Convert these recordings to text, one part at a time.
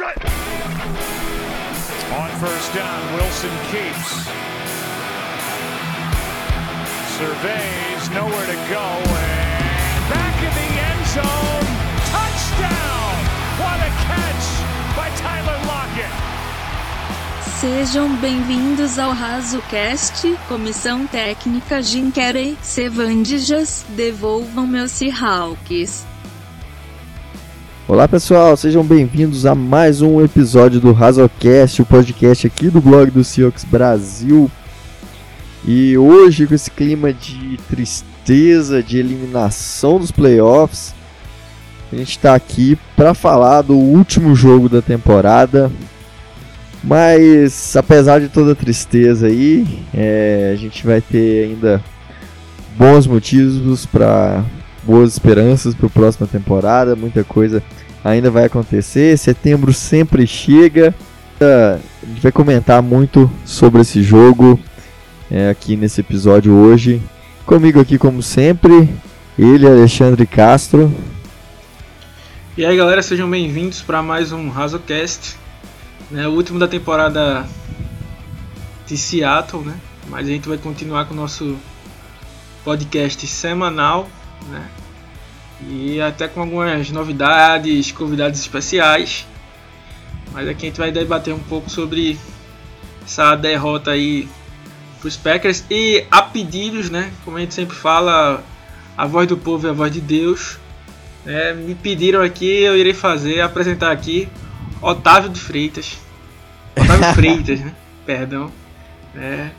On first down, Wilson keeps. Surveys, nowhere to go, and back in the end zone. Touchdown! What a catch by Tyler Lockett! Sejam bem-vindos ao RazoCast, Comissão Técnica Jim Carrey, Sevandijas, devolvam meus Seahawks. Olá pessoal, sejam bem-vindos a mais um episódio do Razocast, o podcast aqui do blog do Seahawks Brasil. E hoje, com esse clima de tristeza, de eliminação dos playoffs, a gente está aqui para falar do último jogo da temporada. Mas, apesar de toda a tristeza aí, é, a gente vai ter ainda bons motivos para boas esperanças para a próxima temporada. Muita coisa ainda vai acontecer. Setembro sempre chega. A gente vai comentar muito sobre esse jogo é, aqui nesse episódio hoje. Comigo aqui, como sempre, ele, Alexandre Castro. E aí, galera, sejam bem-vindos para mais um RazoCast. Né, o último da temporada de Seattle, né? Mas a gente vai continuar com o nosso podcast semanal, né? E até com algumas novidades, convidados especiais. Mas aqui a gente vai debater um pouco sobre essa derrota aí para os Packers e a pedidos, né? Como a gente sempre fala, a voz do povo é a voz de Deus. É, me pediram aqui, eu irei fazer, apresentar aqui Otávio de Freitas. Otávio Freitas, né? Perdão. É,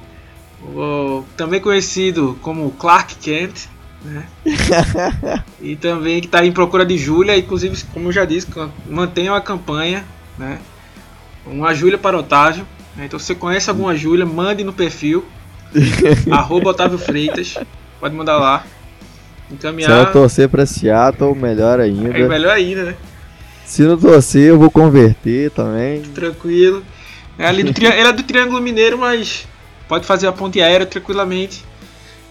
o, também conhecido como Clark Kent. Né? e também que está em procura de Júlia, inclusive, como eu já disse, mantenha a campanha. Né? Uma Júlia para Otávio. Né? Então, se você conhece alguma Júlia, mande no perfil. arroba Otávio Freitas. Pode mandar lá. Encaminhar. Se eu torcer para Seattle, melhor ainda. É melhor ainda, né? Se não torcer, eu vou converter também. Tranquilo. É ali do tri... É do Triângulo Mineiro, mas pode fazer a ponte aérea tranquilamente.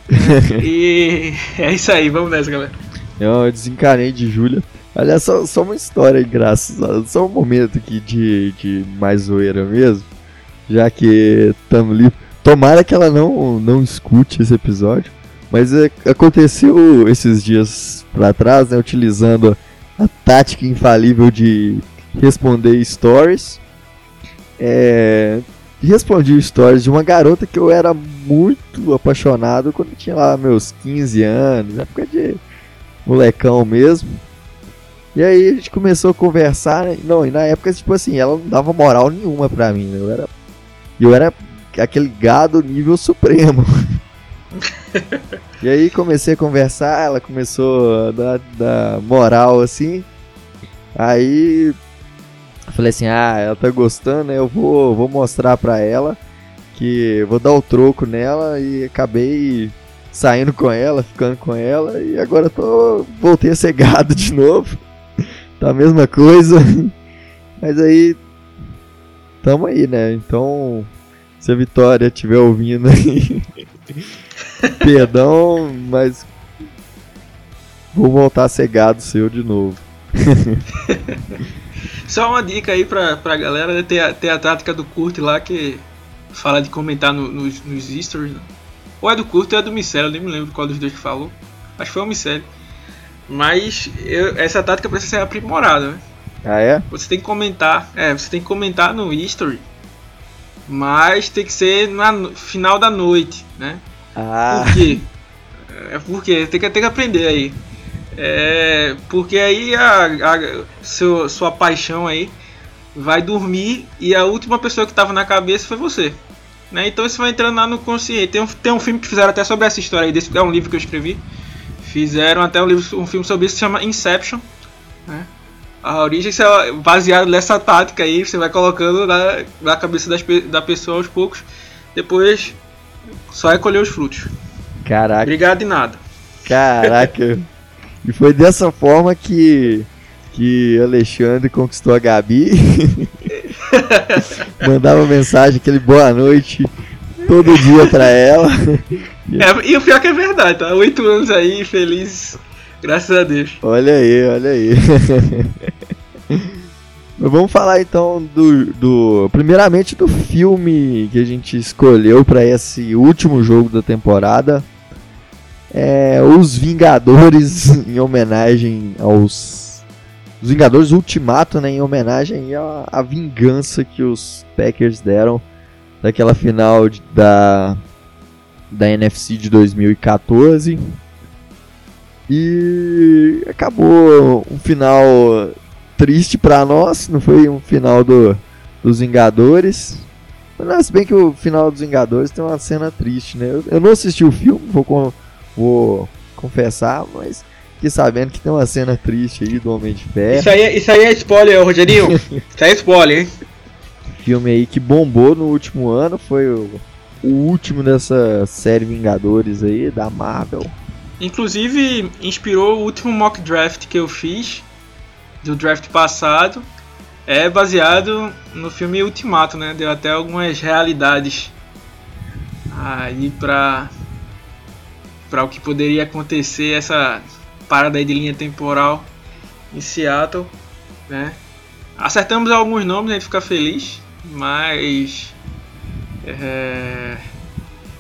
e é isso aí, vamos nessa, galera. Eu desencanei de Júlia. Aliás, só, só uma história engraçada, só um momento aqui de, de mais zoeira mesmo. Já que estamos ali. Tomara que ela não, não escute esse episódio. Mas é, aconteceu esses dias pra trás, né? Utilizando a tática infalível de responder stories. É, respondi stories de uma garota que eu era muito apaixonado quando tinha lá meus 15 anos, época de molecão mesmo. E aí a gente começou a conversar, né? não, e na época, tipo assim, ela não dava moral nenhuma pra mim, né? Eu era, eu era aquele gado nível supremo. e aí comecei a conversar, ela começou a dar, dar moral assim. Aí eu falei assim, ah, ela tá gostando, né? Eu vou, vou mostrar pra ela que vou dar o troco nela e acabei saindo com ela, ficando com ela e agora tô voltei a ser gado de novo. tá a mesma coisa. Mas aí tamo aí, né? Então, se a Vitória estiver ouvindo aí, perdão, mas vou voltar a ser gado seu de novo. Só uma dica aí pra, pra galera, né? Tem a, tem a tática do Kurt lá que fala de comentar no, nos, nos stories. Né? Ou é do Kurt ou é do Micélio, eu nem me lembro qual dos dois que falou. Acho que foi o Micélio. Mas eu, essa tática precisa ser aprimorada, né? Ah, é? Você tem que comentar, é, você tem que comentar no history, mas tem que ser no final da noite, né? Ah. Por quê? É porque tem que, tem que aprender aí. É, porque aí a, a seu, sua paixão aí vai dormir e a última pessoa que estava na cabeça foi você. Né? Então você vai entrando lá no consciente. Tem um, tem um filme que fizeram até sobre essa história aí, desse, é um livro que eu escrevi. Fizeram até um, livro, um filme sobre isso que se chama Inception. Né? A origem é baseado nessa tática aí, você vai colocando na, na cabeça das, da pessoa aos poucos. Depois só é colher os frutos. Caraca. Obrigado de nada. Caraca. E foi dessa forma que que Alexandre conquistou a Gabi. Mandava mensagem, aquele boa noite todo dia pra ela. É, e o pior que é verdade, tá? Oito anos aí, feliz, graças a Deus. Olha aí, olha aí. Vamos falar então do, do. Primeiramente do filme que a gente escolheu para esse último jogo da temporada. É, Os Vingadores, em homenagem aos. Os Vingadores Ultimato, né, em homenagem à, à vingança que os Packers deram daquela final de, da, da NFC de 2014. E acabou um final triste para nós, não foi um final do, dos Vingadores. Mas se bem que o final dos Vingadores tem uma cena triste, né? Eu, eu não assisti o filme, vou, vou confessar, mas fiquei sabendo que tem uma cena triste aí do Homem de Ferro. Isso aí, é, isso aí é spoiler, Rogerinho. isso aí é spoiler, hein? Filme aí que bombou no último ano, foi o, o último dessa série Vingadores aí, da Marvel. Inclusive, inspirou o último mock draft que eu fiz, do draft passado é baseado no filme Ultimato, né? Deu até algumas realidades aí pra, pra o que poderia acontecer essa parada aí de linha temporal em Seattle, né? Acertamos alguns nomes, a gente fica feliz, mas é,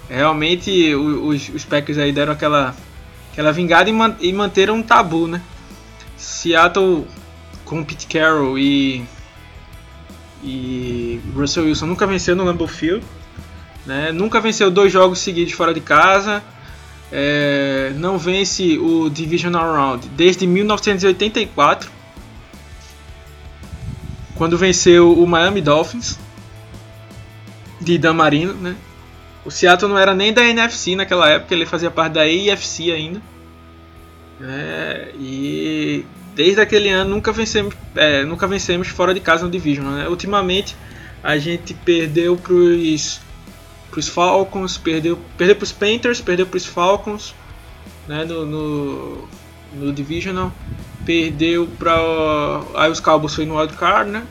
realmente os, os Packers aí deram aquela, aquela vingada e, man, e manteram um tabu, né? Seattle com Pete Carroll e e Russell Wilson nunca venceu no Lambeau Field, né? Nunca venceu dois jogos seguidos fora de casa. É, não vence o Divisional Round desde 1984, quando venceu o Miami Dolphins de Dan Marino, né? O Seattle não era nem da NFC naquela época, ele fazia parte da AFC ainda. É, e desde aquele ano nunca vencemos, é, nunca vencemos fora de casa no Division. Né? Ultimamente a gente perdeu para os Falcons, perdeu, perdeu para os Panthers, perdeu para os Falcons né? no, no, no Divisional, perdeu para aí os Cowboys foi no wildcard, né?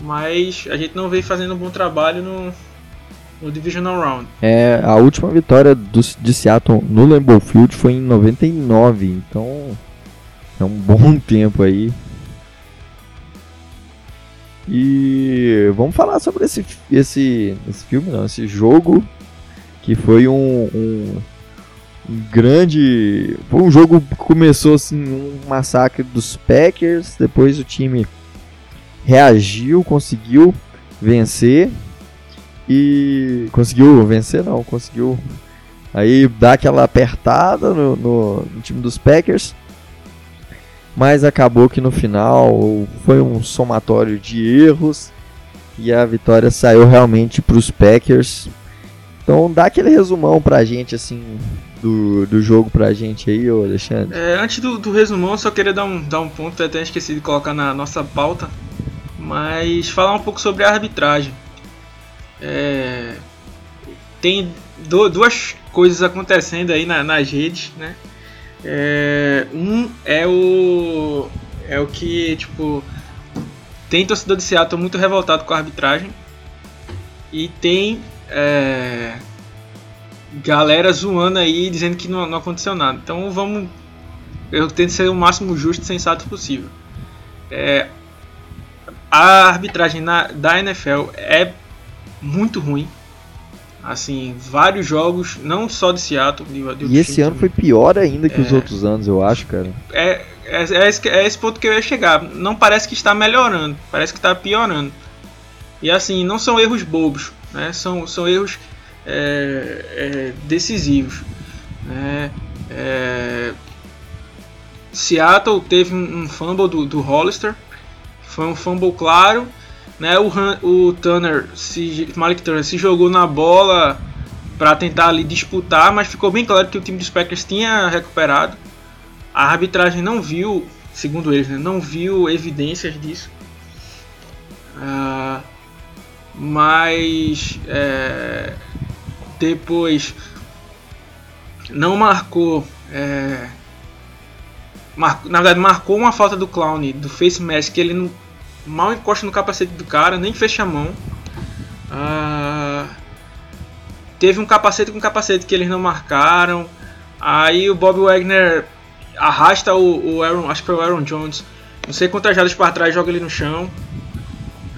mas a gente não veio fazendo um bom trabalho no, no Divisional Round. É, a última vitória do, de Seattle no Lambeau Field foi em 99, então é um bom tempo aí. E vamos falar sobre esse, esse, esse filme, não, esse jogo que foi um, um, um, grande. Foi um jogo que começou assim, um massacre dos Packers, depois o time reagiu, conseguiu vencer e conseguiu vencer não, conseguiu aí dar aquela apertada no, no, no time dos Packers mas acabou que no final foi um somatório de erros e a vitória saiu realmente para os Packers. Então dá aquele resumão pra gente assim do, do jogo pra gente aí, ô Alexandre. É, antes do, do resumão, só queria dar um, dar um ponto, até esqueci de colocar na nossa pauta, mas falar um pouco sobre a arbitragem. É, tem do, duas coisas acontecendo aí na, nas redes, né? É, um é o. É o que, tipo. Tem torcedor de Seattle muito revoltado com a arbitragem. E tem. É, galera zoando aí, dizendo que não, não aconteceu nada. Então vamos. Eu tento ser o máximo justo e sensato possível. É, a arbitragem na, da NFL é muito ruim. Assim, vários jogos, não só de Seattle. De, de e esse ano também. foi pior ainda que é, os outros anos, eu acho, cara. É, é, é, esse, é esse ponto que eu ia chegar. Não parece que está melhorando, parece que está piorando. E assim, não são erros bobos, né? são, são erros é, é, decisivos. Né? É, Seattle teve um, um fumble do, do Hollister, foi um fumble claro né, o, o Turner, se, Malik Turner se jogou na bola para tentar ali disputar, mas ficou bem claro que o time dos Packers tinha recuperado. A arbitragem não viu, segundo eles, né, não viu evidências disso. Uh, mas é, depois não marcou. É, mar, na verdade, marcou uma falta do Clown, do face mask, que ele não mal encosta no capacete do cara, nem fecha a mão. Ah, teve um capacete com capacete que eles não marcaram. Aí o Bob Wagner arrasta o, o Aaron, acho que foi o Aaron Jones, não sei quantas jardas para trás, joga ele no chão.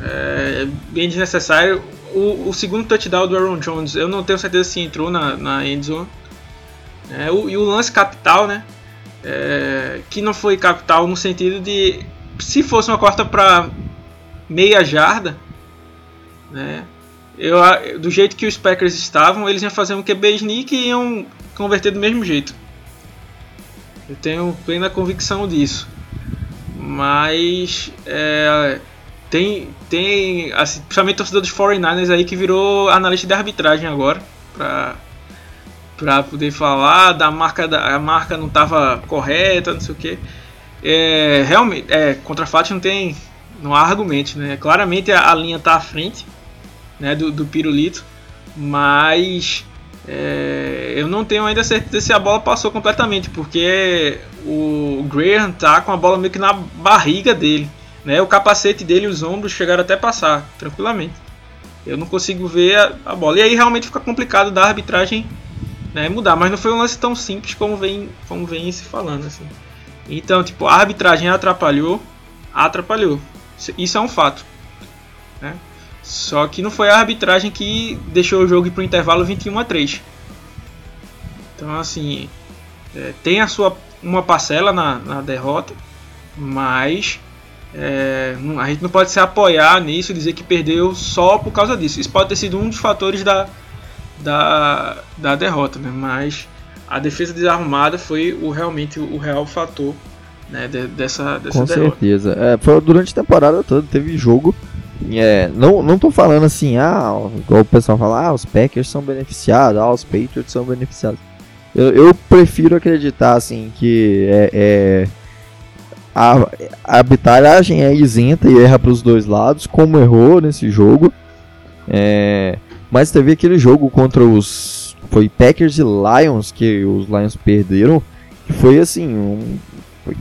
É bem desnecessário. O, o, segundo touchdown do Aaron Jones, eu não tenho certeza se entrou na, na endzone. É, o, e o lance capital, né? É, que não foi capital no sentido de se fosse uma quarta para meia jarda, né? Eu, do jeito que os Packers estavam, eles iam fazer um QB sneak e iam converter do mesmo jeito. Eu tenho plena convicção disso. Mas é, tem, tem assim, principalmente torcedor dos 49ers aí que virou analista de arbitragem agora. Pra, pra poder falar da marca da a marca não estava correta, não sei o que. É, realmente, é, contra fatos não tem. Não há argumento, né? Claramente a, a linha está à frente né, do, do Pirulito, mas é, eu não tenho ainda certeza se a bola passou completamente, porque o Graham tá com a bola meio que na barriga dele. Né? O capacete dele e os ombros chegaram até passar tranquilamente. Eu não consigo ver a, a bola. E aí realmente fica complicado da arbitragem né, mudar. Mas não foi um lance tão simples como vem, como vem se falando. Assim. Então, tipo, a arbitragem atrapalhou, atrapalhou. Isso é um fato. Né? Só que não foi a arbitragem que deixou o jogo ir para o intervalo 21 a 3. Então, assim, é, tem a sua uma parcela na, na derrota, mas é, a gente não pode se apoiar nisso e dizer que perdeu só por causa disso. Isso pode ter sido um dos fatores da, da, da derrota, né? mas a defesa desarrumada foi o, realmente o real fator né, de, dessa, dessa Com derrota. certeza. É, foi durante a temporada toda, teve jogo é, não, não tô falando assim, ah, igual o pessoal fala, ah, os Packers são beneficiados, ah, os Patriots são beneficiados. Eu, eu prefiro acreditar assim que é, é a, a é isenta e erra para os dois lados, como errou nesse jogo. É, mas teve aquele jogo contra os foi Packers e Lions que os Lions perderam, que foi assim um, foi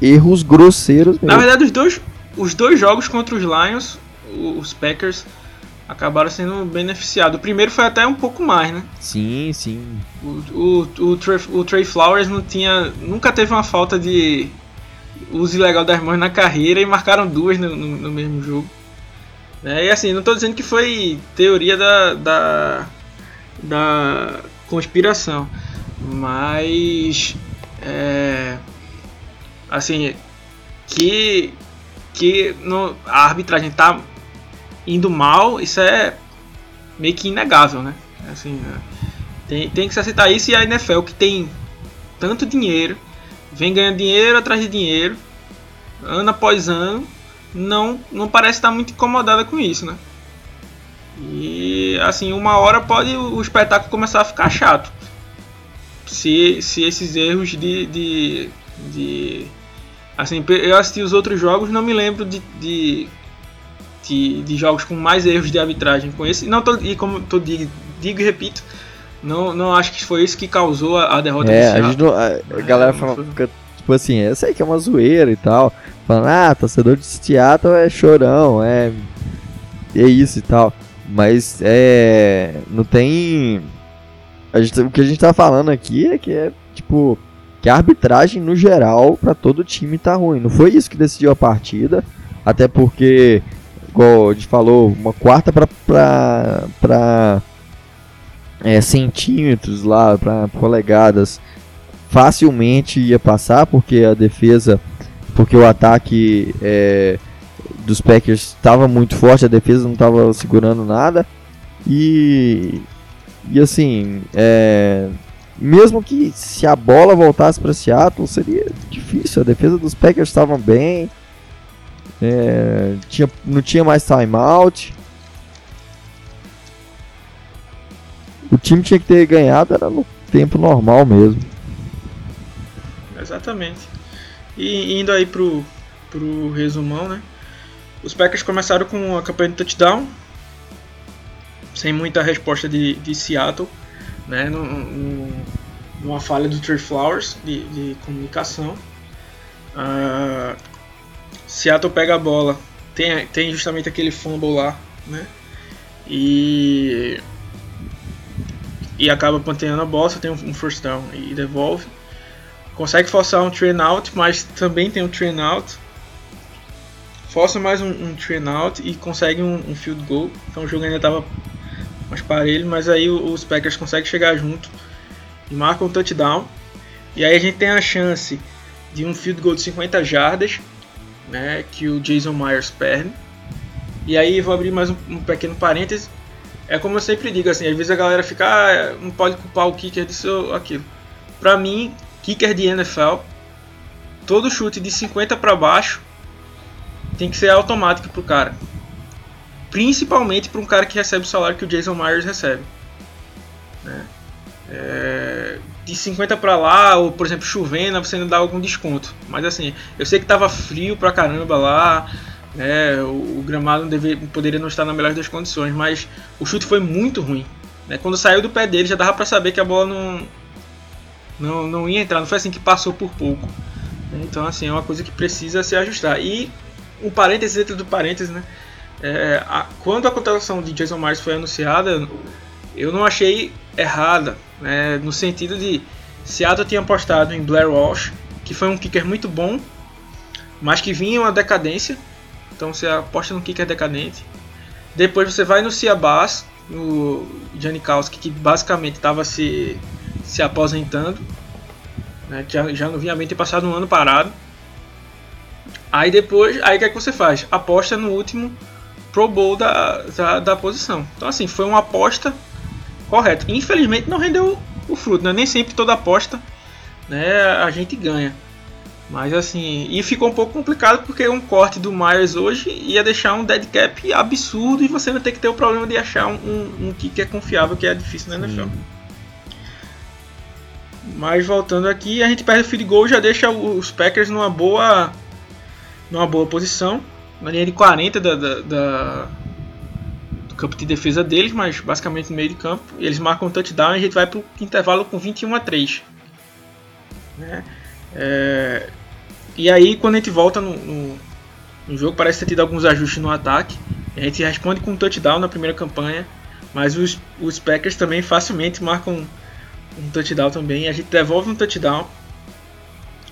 erros grosseiros. Mesmo. Na verdade, os dois os dois jogos contra os Lions, os Packers acabaram sendo beneficiados. O primeiro foi até um pouco mais, né? Sim, sim. O, o, o, Trey, o Trey Flowers não tinha, nunca teve uma falta de uso ilegal das mãos na carreira e marcaram duas no, no, no mesmo jogo. É, e assim, não estou dizendo que foi teoria da, da, da conspiração, mas é, assim que que no, a arbitragem tá indo mal, isso é meio que inegável, né? Assim, é, tem, tem que se aceitar isso e a NFL que tem tanto dinheiro, vem ganhando dinheiro atrás de dinheiro, ano após ano, não, não parece estar muito incomodada com isso, né? E assim, uma hora pode o espetáculo começar a ficar chato. Se, se esses erros de, de, de Assim, eu assisti os outros jogos, não me lembro de, de, de, de jogos com mais erros de arbitragem com esse. Não tô, e como tô, digo, digo e repito, não, não acho que foi isso que causou a, a derrota é, a, gente não, a, a galera fala, fica, tipo assim, eu sei que é uma zoeira e tal. Falando, ah, torcedor de Seattle é chorão, é. É isso e tal. Mas é. Não tem. Gente, o que a gente tá falando aqui é que é, tipo que a arbitragem no geral para todo time tá ruim. Não foi isso que decidiu a partida, até porque, igual a gente falou, uma quarta para é, centímetros lá, para polegadas, facilmente ia passar, porque a defesa, porque o ataque é, dos Packers estava muito forte, a defesa não estava segurando nada. E, e assim, é, mesmo que se a bola voltasse para Seattle, seria difícil. A defesa dos Packers estavam bem. É, tinha, não tinha mais timeout. O time tinha que ter ganhado era no tempo normal mesmo. Exatamente. E indo aí pro, pro resumão, né? Os Packers começaram com a campanha de touchdown, sem muita resposta de, de Seattle né, numa falha do Trey Flowers de, de comunicação. Uh, Seattle pega a bola, tem, tem justamente aquele fumble lá, né? E e acaba panteando a bola, tem um, um first down e devolve. Consegue forçar um train out, mas também tem um train out. Força mais um, um train out e consegue um, um, field goal. Então o jogo ainda estava mais parelho, mas aí os Packers conseguem chegar junto e marcam um touchdown. E aí a gente tem a chance de um field goal de 50 jardas, né, que o Jason Myers perde. E aí vou abrir mais um, um pequeno parêntese. É como eu sempre digo, assim, às vezes a galera fica, ah, não pode culpar o kicker disso ou aquilo. Pra mim, kicker de NFL, todo chute de 50 para baixo tem que ser automático pro cara. Principalmente para um cara que recebe o salário que o Jason Myers recebe. Né? É, de 50 para lá, ou por exemplo, chovendo, você ainda dá algum desconto. Mas assim, eu sei que tava frio pra caramba lá, né? o, o, gramado deve, poderia não estar na melhor das condições, mas o chute foi muito ruim. Né? Quando saiu do pé dele, já dava para saber que a bola não, não, não ia entrar, não foi assim que passou por pouco. Então, assim, é uma coisa que precisa se ajustar. E um parênteses dentro do parênteses, né? É, a, quando a contratação de Jason Myers foi anunciada, eu não achei errada, né? No sentido de Seattle tinha apostado em Blair Walsh, que foi um kicker muito bom, mas que vinha uma decadência. Então você aposta no kicker decadente. Depois você vai no Ciabas, no Janikowski, que basicamente estava se, se aposentando né, já, já não vinha bem ter passado um ano parado. Aí depois, aí o que, é que você faz? Aposta no último Pro Bowl da, da, da, posição. Então assim, foi uma aposta correta. Infelizmente não rendeu o fruto, né? Nem sempre toda aposta né, a gente ganha. Mas assim, e ficou um pouco complicado porque um corte do Myers hoje ia deixar um dead cap absurdo e você vai ter que ter o problema de achar um, um, um kick que é confiável, que é difícil na NFL. Mas voltando aqui, a gente perde o field goal já deixa os Packers numa boa numa boa posição, na linha de 40 da, da, da do campo de defesa deles, mas basicamente no meio de campo. Eles marcam um touchdown e a gente vai para o intervalo com 21 a 3. Né? É, e aí, quando a gente volta no, no, no, jogo, parece ter tido alguns ajustes no ataque. A gente responde com um touchdown na primeira campanha, mas os, os Packers também facilmente marcam um touchdown também. A gente devolve um touchdown,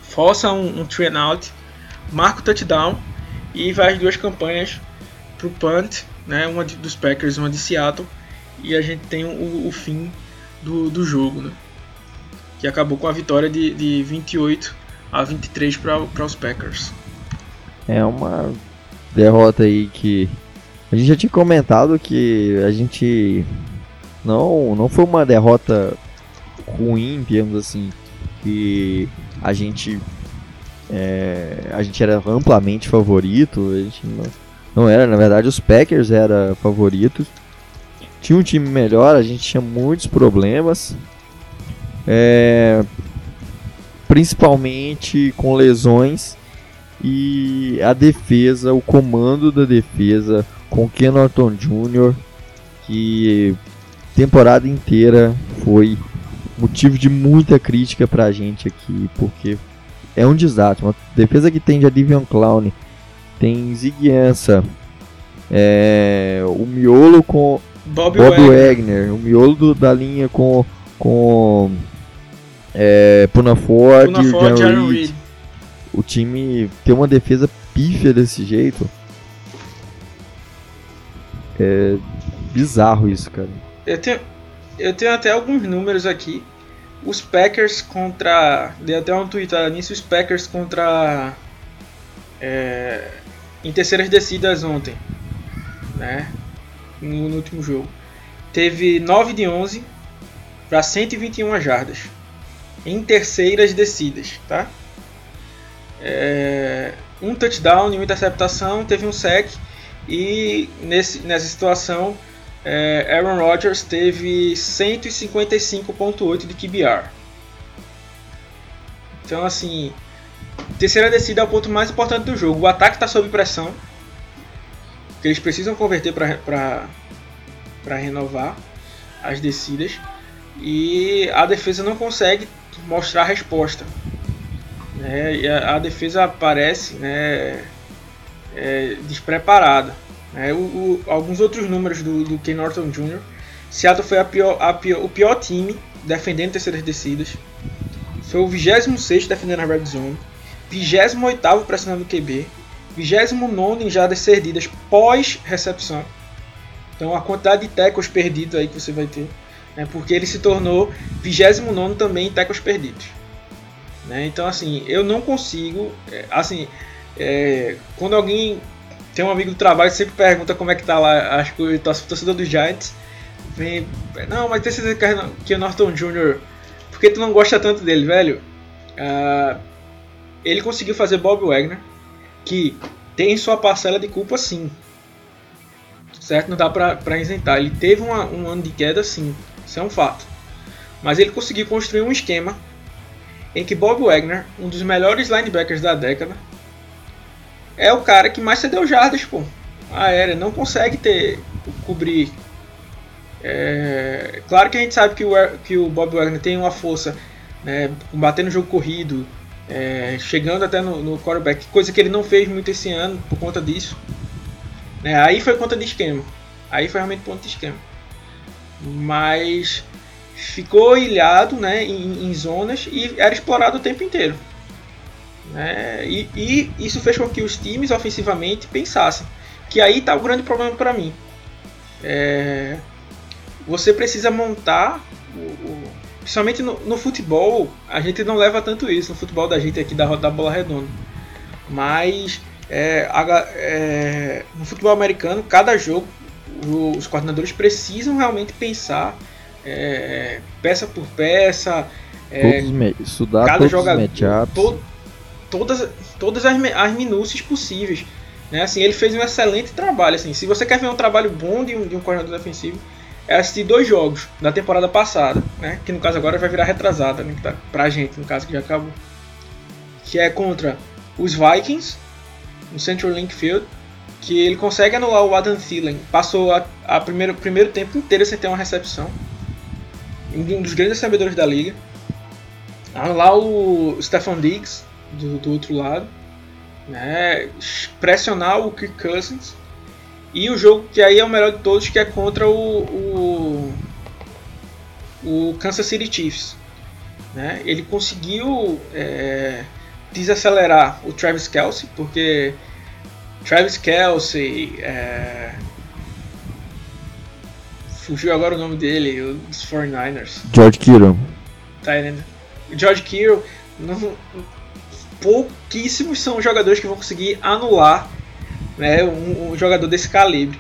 força um, um three and out, marca o touchdown e vai as duas campanhas pro punt, né? Uma de, dos Packers, uma de Seattle, e a gente tem o, o fim do, do jogo, né? Que acabou com a vitória de, de 28 a 23 para os Packers. É uma derrota aí que a gente já tinha comentado que a gente não não foi uma derrota ruim, digamos assim, que a gente é, a gente era amplamente favorito, a gente não, não era, na verdade os Packers eram favoritos. Tinha um time melhor, a gente tinha muitos problemas. É, principalmente com lesões e a defesa, o comando da defesa com Ken Norton Jr., que temporada inteira foi motivo de muita crítica pra gente aqui, porque é um desastre. Uma defesa que tem de Divion Clown, tem Ziguiança, é, o miolo com Bob, Bob Wagner. Wagner. o miolo do, da linha com, com é, Puna Ford, Puna Ford John Reed. O time tem uma defesa pífia desse jeito. É bizarro isso, cara. Eu tenho, eu tenho até alguns números aqui. Os Packers contra. Dei até um tweetada nisso. Os Packers contra. É, em terceiras descidas ontem. Né? No, no, último jogo. Teve 9 de 11 para 121 jardas. Em terceiras descidas. Tá? É, um touchdown uma interceptação. Teve um sec. E nesse, nessa situação é, Aaron Rodgers teve 155.8 de QBR. Então assim, terceira descida é o ponto mais importante do jogo. O ataque está sob pressão, que eles precisam converter para renovar as descidas e a defesa não consegue mostrar a resposta. Né? E a, a defesa aparece né, é, despreparada. É, o, o, alguns outros números do, do Ken Norton Jr. Seattle foi a pior, a pior, o pior time defendendo terceiras descidas. Foi o 26 defendendo a red zone. 28 pressionando o QB. 29 em jardas cedidas pós-recepção. Então a quantidade de tackles perdidos aí que você vai ter. Né, porque ele se tornou 29 também em tackles perdidos. Né, então assim, eu não consigo. É, assim, é, quando alguém tem um amigo do trabalho que sempre pergunta como é que tá lá, acho que o torcedor dos Giants vem. Não, mas tem certeza que o Norton Jr. Por que tu não gosta tanto dele, velho? Uh, ele conseguiu fazer Bob Wagner, que tem sua parcela de culpa sim. Certo? Não dá pra, pra isentar. Ele teve uma, um ano de queda sim. Isso é um fato. Mas ele conseguiu construir um esquema em que Bob Wagner, um dos melhores linebackers da década, é o cara que mais cedeu jardas, pô. Aérea, não consegue ter cobrir. É, claro que a gente sabe que o, que o Bob Wagner tem uma força, né, combatendo o jogo corrido, é, chegando até no, no quarterback, coisa que ele não fez muito esse ano por conta disso. Né, aí foi conta de esquema. Aí foi realmente ponto de esquema. Mas ficou ilhado né, em, em zonas e era explorado o tempo inteiro. Né? E, e, isso fez com que os times ofensivamente pensassem. Que aí está o grande problema para mim. É, você precisa montar, o, o, principalmente no, no, futebol, a gente não leva tanto isso, no futebol da gente aqui da, da bola redonda. Mas é, a, é, no futebol americano, cada jogo, o, os coordenadores precisam realmente pensar é, peça por peça. É, todos, estudar cada todos jogador, os matchups todas, todas as, as minúcias possíveis. Né? Assim, ele fez um excelente trabalho. Assim, se você quer ver um trabalho bom de um, de um coordenador defensivo, é assistir dois jogos da temporada passada, né? que no caso agora vai virar retrasada, né? tá, pra gente, no caso que já acabou. Que é contra os Vikings, no Central Link Field, que ele consegue anular o Adam Thielen. Passou a, a primeiro, primeiro tempo inteiro sem ter uma recepção. Um dos grandes recebedores da liga. Anular o Stefan Diggs, do, do outro lado, né? pressionar o Kirk Cousins e o jogo que aí é o melhor de todos que é contra o, o, o Kansas City Chiefs. Né? Ele conseguiu é, desacelerar o Travis Kelsey porque Travis Kelsey é, fugiu agora o nome dele, os 49ers. George Kittle. Tá entendendo? George Kittle não, pouquíssimos são os jogadores que vão conseguir anular né, um, um jogador desse calibre.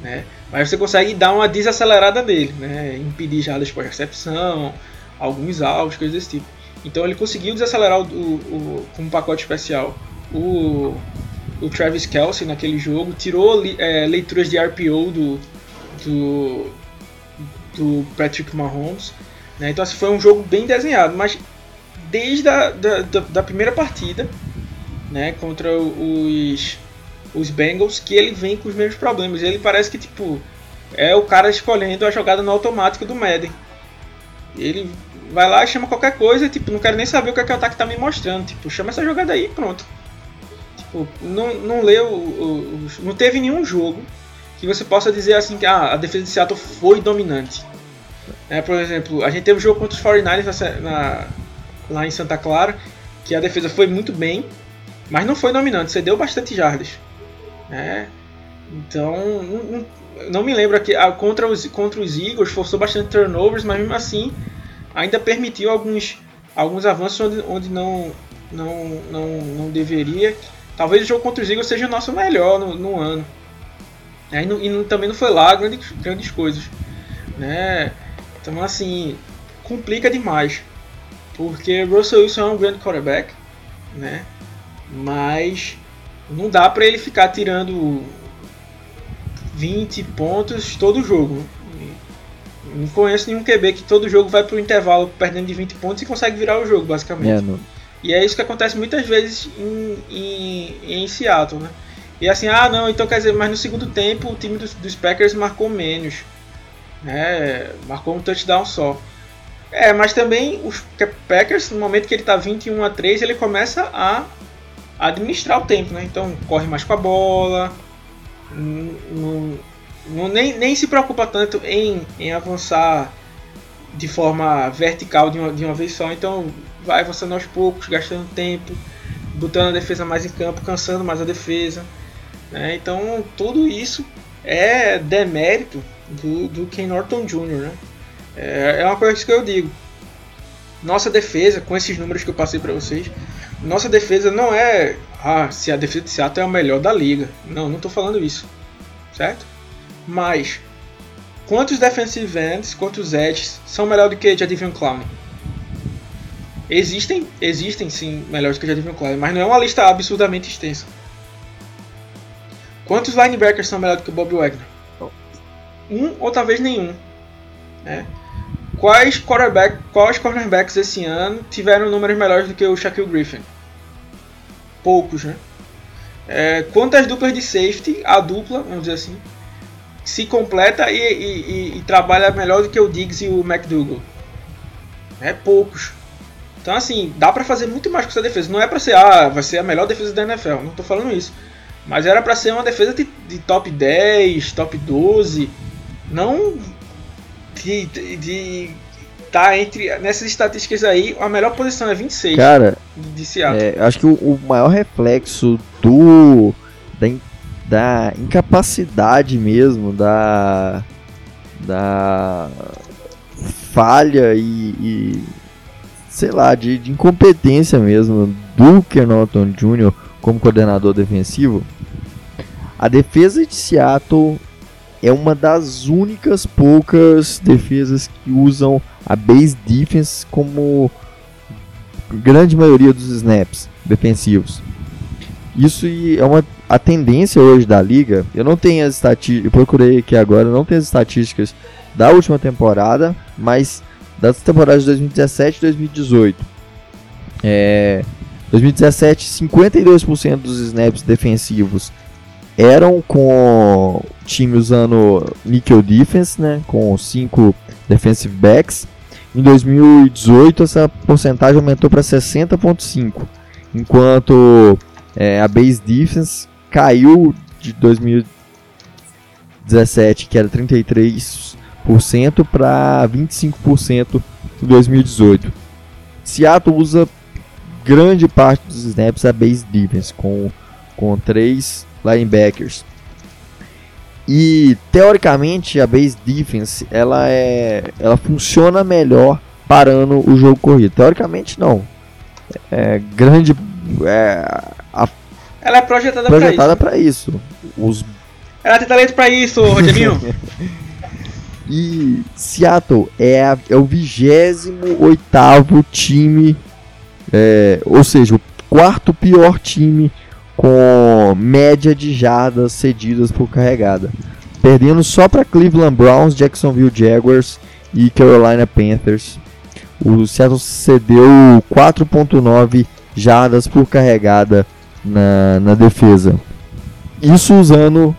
Né? Mas você consegue dar uma desacelerada nele, né? impedir jardas por recepção, alguns alvos, coisas desse tipo. Então ele conseguiu desacelerar o, o, com um pacote especial o, o Travis Kelsey naquele jogo, tirou é, leituras de RPO do, do, do Patrick Mahomes. Né? Então assim, foi um jogo bem desenhado, mas desde a da, da, da primeira partida, né, contra os, os Bengals, que ele vem com os mesmos problemas. Ele parece que tipo é o cara escolhendo a jogada no automático do Madden. Ele vai lá, chama qualquer coisa, tipo, não quero nem saber o que, é que o ataque tá me mostrando. Tipo, chama essa jogada aí pronto. Tipo, não, não leu. Não teve nenhum jogo que você possa dizer assim que ah, a defesa de Seattle foi dominante. É, por exemplo, a gente teve um jogo contra os 49ers na, na, lá em Santa Clara, que a defesa foi muito bem, mas não foi dominante, cedeu bastante jardas. Né? Então, não, não, me lembro aqui, ah, contra os, contra os Eagles forçou bastante turnovers, mas mesmo assim ainda permitiu alguns, alguns avanços onde, onde não, não, não, não deveria. Talvez o jogo contra os Eagles seja o nosso melhor no, no ano. É, e, não, e também não foi lá grandes, grandes coisas. Né? Então, assim, complica demais. Porque Russell Wilson é um grande quarterback, né? Mas não dá para ele ficar tirando 20 pontos todo jogo. Não conheço nenhum QB que todo jogo vai pro intervalo perdendo de 20 pontos e consegue virar o jogo, basicamente. É. E é isso que acontece muitas vezes em, em, em, Seattle, né? E assim, ah não, então quer dizer, mas no segundo tempo o time dos, dos Packers marcou menos. Né? Marcou um touchdown só. É, mas também os Packers, no momento que ele está 21 a 3, ele começa a administrar o tempo, né? Então corre mais com a bola, não, não, nem, nem se preocupa tanto em, em avançar de forma vertical de uma, de uma vez só, então vai avançando aos poucos, gastando tempo. botando a defesa mais em campo, cansando mais a defesa. Né? Então tudo isso é demérito do, do Ken Norton Jr. Né? É, é uma coisa que eu digo. Nossa defesa, com esses números que eu passei para vocês, nossa defesa não é ah, se a defesa de Seattle é a melhor da liga. Não, não estou falando isso. Certo? Mas quantos defensive ends, quantos edges são melhor do que Jadivion Clowney? Existem, existem sim melhores que Jadivion Clowney, mas não é uma lista absurdamente extensa. Quantos linebackers são melhores do que Bob Wagner? Um ou talvez nenhum. Né? Quais, quarterback, quais cornerbacks esse ano tiveram números melhores do que o Shaquille Griffin? Poucos, né? É, quantas duplas de safety, a dupla, vamos dizer assim, se completa e, e, e, e trabalha melhor do que o Diggs e o McDougall? É poucos. Então, assim, dá para fazer muito mais com essa defesa. Não é para ser, ah, vai ser a melhor defesa da NFL. Não tô falando isso. Mas era para ser uma defesa de, de, top 10, top 12. Não de, de, de tá entre nessas estatísticas aí, a melhor posição é 26. Cara, de Seattle. É, acho que o, o, maior reflexo do da, da incapacidade mesmo, da da falha e, e sei lá, de, de, incompetência mesmo do Ken Norton Jr. como coordenador defensivo, a defesa de Seattle é uma das únicas poucas defesas que usam a base defense como grande maioria dos snaps defensivos. Isso é uma a tendência hoje da liga. Eu não tenho as estatísticas, procurei aqui agora, não tenho as estatísticas da última temporada, mas das temporadas de 2017 e 2018. É, 2017, 52% dos snaps defensivos eram com o time usando nickel defense, né, com 5 defensive backs. Em 2018 essa porcentagem aumentou para 60.5, enquanto é, a base defense caiu de 2017, que era 33% para 25% em 2018. Seattle usa grande parte dos snaps a base defense com com três linebackers. E teoricamente a base defense ela é ela funciona melhor parando o jogo corrido. Teoricamente não. É grande é, a, ela é projetada, projetada para isso. isso. Os ela tem talento para isso, Rogerinho. e Seattle é, a, é o 28 time, é, ou seja, o quarto pior time com média de jardas cedidas por carregada, perdendo só para Cleveland Browns, Jacksonville Jaguars e Carolina Panthers. O Seattle cedeu 4.9 jardas por carregada na, na defesa. Isso usando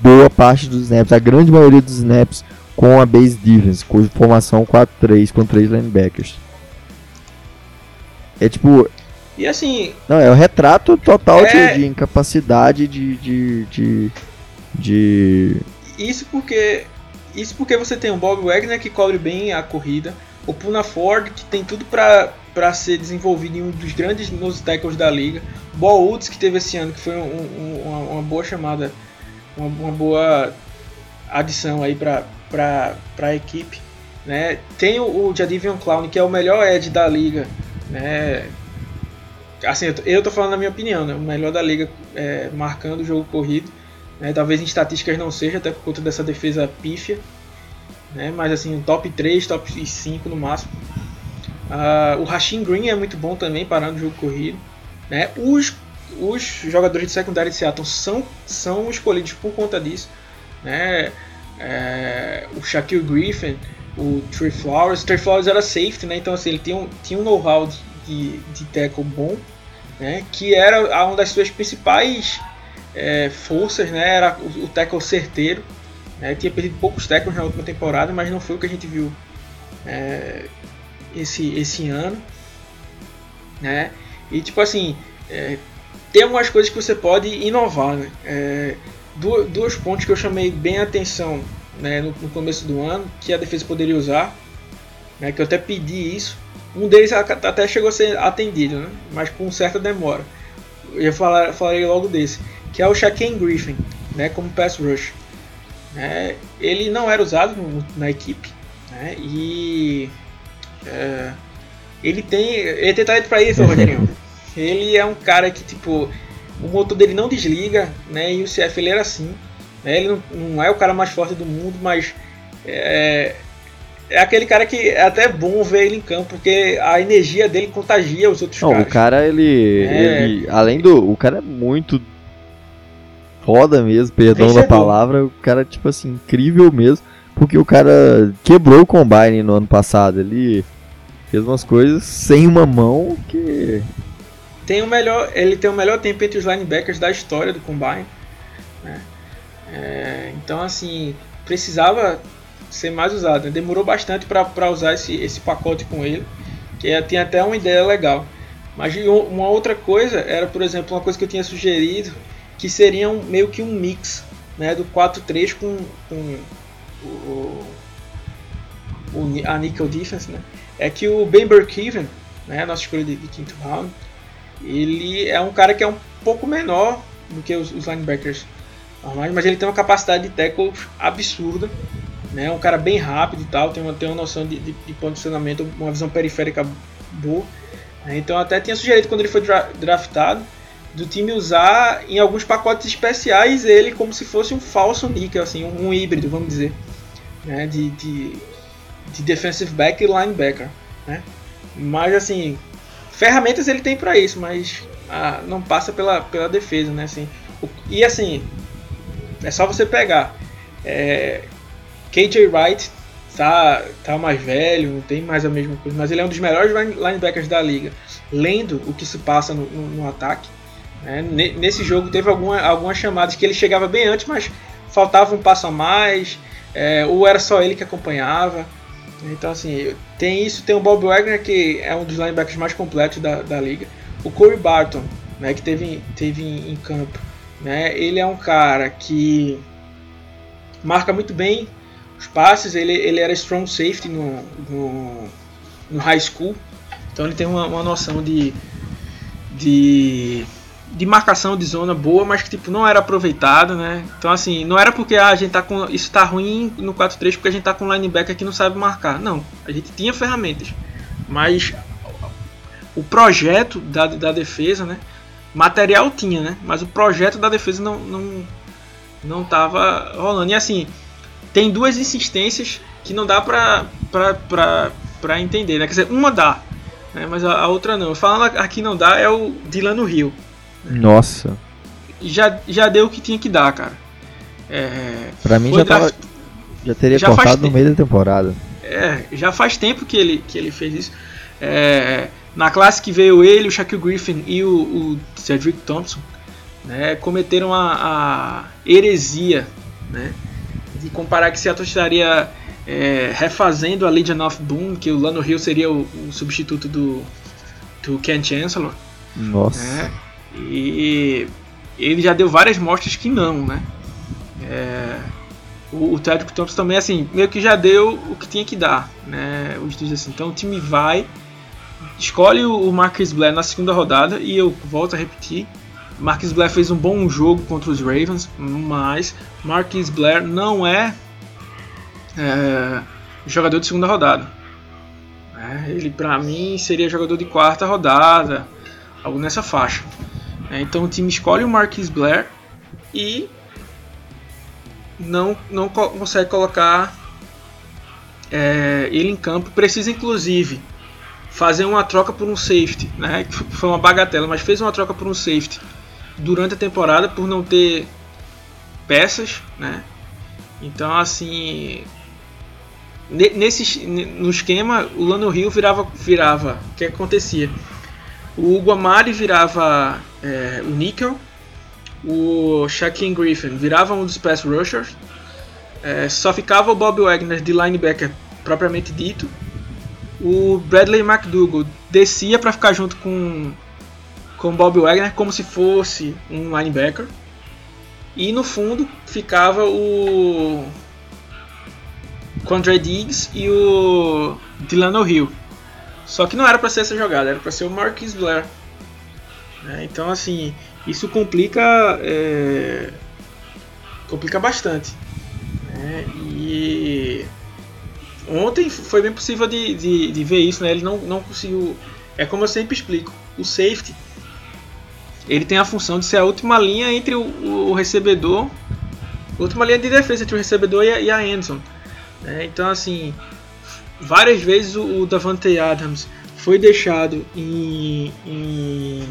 boa parte dos snaps, a grande maioria dos snaps com a base defense, com formação 4-3 com três linebackers. É tipo, e assim. Não, é o retrato total é... de, de, incapacidade de, de, de, de. Isso porque. Isso porque você tem o Bob Wagner que cobre bem a corrida. O Puna Ford que tem tudo para ser desenvolvido em um dos grandes nose tackles da liga. Bo Woods que teve esse ano, que foi um, um, uma, uma, boa chamada, uma, uma boa adição aí para a equipe. Né? Tem o, o Jadivion Clown, que é o melhor edge da liga. Né? Assim, eu tô, eu tô falando na minha opinião, né? O melhor da liga é, marcando o jogo corrido. Né? Talvez em estatísticas não seja, até por conta dessa defesa pífia. Né? Mas assim, top 3, top 5 no máximo. Uh, o Rasheen Green é muito bom também, parando o jogo corrido. Né? Os, os jogadores de secundária de Seattle são, são escolhidos por conta disso. Né? É, o Shaquille Griffin, o Trey Flowers. Trey Flowers era safety, né? então assim, ele tinha um, tinha um know-how de, de tackle bom, né, que era uma das suas principais é, forças, né, era o, o tackle certeiro. Né, tinha perdido poucos tackles na última temporada, mas não foi o que a gente viu é, esse, esse ano. Né, e tipo assim, é, tem algumas coisas que você pode inovar. Né, é, duas, pontos que eu chamei bem a atenção né, no, no, começo do ano, que a defesa poderia usar, né, que eu até pedi isso, um deles até chegou a ser atendido, né? mas com certa demora. eu falar, falarei logo desse, que é o Shaquem Griffin, né, como pass rush. É, ele não era usado no, na equipe, né, e é, ele tem, ele tem talento para isso, Rogerinho. ele é um cara que tipo o motor dele não desliga, né, e o CF ele era assim. Né, ele não, não é o cara mais forte do mundo, mas é, é aquele cara que é até bom ver ele em campo, porque a energia dele contagia os outros Não, caras. o cara, ele, É. ele- Além do. O cara é muito. Foda mesmo, perdão da Vencedor. palavra. O cara, tipo assim, incrível mesmo. Porque o cara quebrou o combine no ano passado. Ele fez umas coisas sem uma mão que. Tem o melhor, ele tem o melhor tempo entre os linebackers da história do combine. né? É, então, assim, precisava ser mais usado. né? Demorou bastante para usar esse, esse pacote com ele, que é, tem até uma ideia legal. Mas uma outra coisa era, por exemplo, uma coisa que eu tinha sugerido, que seria um, meio que um mix né, do 4-3 com, com o, o, a nickel defense. Né? É que o Ben Burkeven, né, nossa escolha de, de quinto round, ele é um cara que é um pouco menor do que os, os linebackers normais, mas ele tem uma capacidade de tackle absurda. Né? Um cara bem rápido e tal, tem uma, tem uma noção de, de, de posicionamento, uma visão periférica boa. né? Então até tinha sugerido quando ele foi dra- draftado do time usar em alguns pacotes especiais ele como se fosse um falso níquel, assim, um, um híbrido, vamos dizer, né? de, de, de defensive back e linebacker. Né? Mas assim, ferramentas ele tem para isso, mas ah, não passa pela, pela defesa, né? Assim, o- e assim, é só você pegar. É, KJ Wright tá, tá mais velho, não tem mais a mesma coisa, mas ele é um dos melhores line- linebackers da liga, lendo o que se passa no, no- no ataque. né? Ne- Nesse jogo teve alguma, algumas chamadas que ele chegava bem antes, mas faltava um passo a mais, é, ou era só ele que acompanhava. Então, assim, tem isso. Tem o Bob Wagner, que é um dos linebackers mais completos da, da liga. O Corey Barton, né, que teve, teve em, em campo. Né, ele é um cara que marca muito bem os passes. Ele, ele era strong safety no, no, no high school. Então, ele tem uma, uma noção de, de, de marcação de zona boa, mas que tipo, não era aproveitado. Né? Então, assim, não era porque ah, a gente tá com, isso tá ruim no 4-3 porque a gente tá com linebacker que não sabe marcar. Não, a gente tinha ferramentas. Mas o projeto da, da defesa, né? Material tinha, né? Mas o projeto da defesa não, não, não tava rolando. E assim, tem duas insistências que não dá pra, pra, pra, pra entender, né? Quer dizer, uma dá, né? mas a, a outra não. Falando aqui não dá é o Dylan Rio. Nossa. Já, já deu o que tinha que dar, cara. É, Pra mim já, tava, já teria já cortado no meio da temporada. É, já faz tempo que ele, que ele fez isso. É, na classe que veio ele, o Shaquille Griffin e o, o Cedric Thompson né, cometeram a, a heresia né, de comparar que Seattle estaria é, refazendo a Legion of Boom, que o Lano Hill seria o, o substituto do, do Ken Chancellor. Nossa. né? E ele já deu várias mostras que não, né? É, o, o Cedric Thompson também, assim, meio que já deu o que tinha que dar, né? Os dias assim. Então o time vai, escolhe o, o Marcus Blair na segunda rodada e eu volto a repetir. Marcus Blair fez um bom jogo contra os Ravens, mas Marcus Blair não é, é jogador de segunda rodada. né? ele, pra mim, seria jogador de quarta rodada, algo nessa faixa. É, então o time escolhe o Marquis Blair e não, não co- consegue colocar é, ele em campo. Precisa inclusive fazer uma troca por um safety, né? Foi uma bagatela, mas fez uma troca por um safety durante a temporada por não ter peças, né? Então assim ne- nesse ne- no esquema o Lano Rio virava virava o que acontecia o Hugo Amari virava é, o Nickel. O Shaquem Griffin virava um dos pass rushers. É, só ficava o Bob Wagner de linebacker propriamente dito. O Bradley McDougall descia para ficar junto com com Bob Wagner como se fosse um linebacker. E no fundo ficava o Condre Diggs e o Dylan Hill. Só que não era para ser essa jogada, era para ser o Marquis Blair. Né? Então, assim, isso complica, é, complica bastante. Né? E ontem foi bem possível de, de, de, ver isso, né? Ele não, não conseguiu. É como eu sempre explico: o safety ele tem a função de ser a última linha entre o, o recebedor, última linha de defesa entre o recebedor e a, e a Anderson. Né? Então, assim, várias vezes o, o Davante Adams foi deixado em, em,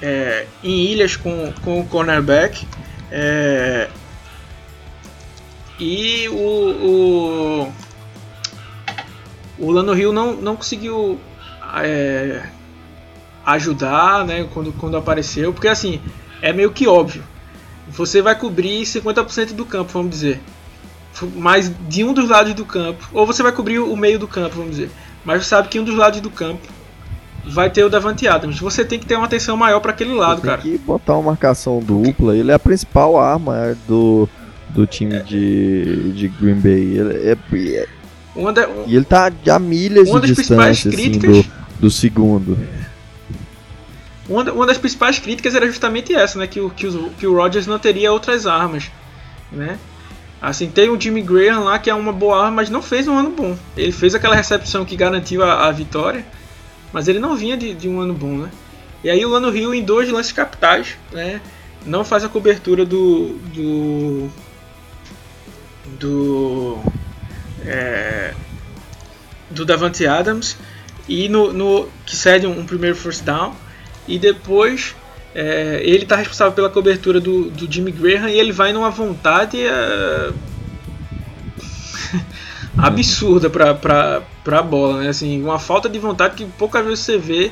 é, em ilhas com, com o cornerback. É, e o, o, o Lano Rio não, não conseguiu é, ajudar né, quando, quando apareceu, porque assim, é meio que óbvio. Você vai cobrir 50% do campo, vamos dizer. Mas de um dos lados do campo, ou você vai cobrir o meio do campo, vamos dizer. Mas sabe que um dos lados do campo vai ter o Davante Adams. Você tem que ter uma atenção maior para aquele lado, tem cara. Tem que botar uma marcação dupla. Ele é a principal arma do, do time é. de, de Green Bay. Ele é, é, da, e ele tá a milhas de distância assim, do, do segundo. Uma, uma das principais críticas era justamente essa, né? Que o, que, o, que o Rodgers não teria outras armas, né? Assim, tem o Jimmy Graham lá, que é uma boa arma, mas não fez um ano bom. Ele fez aquela recepção que garantiu a, a vitória, mas ele não vinha de, de, um ano bom, né? E aí o Lano Rio, em dois lances capitais, né? Não faz a cobertura do... do... do... É, do Davante Adams e no, no que cede um, um primeiro first down e depois é, ele está responsável pela cobertura do, do, Jimmy Graham e ele vai numa vontade é, absurda para a bola, né? Assim, uma falta de vontade que poucas vezes você vê,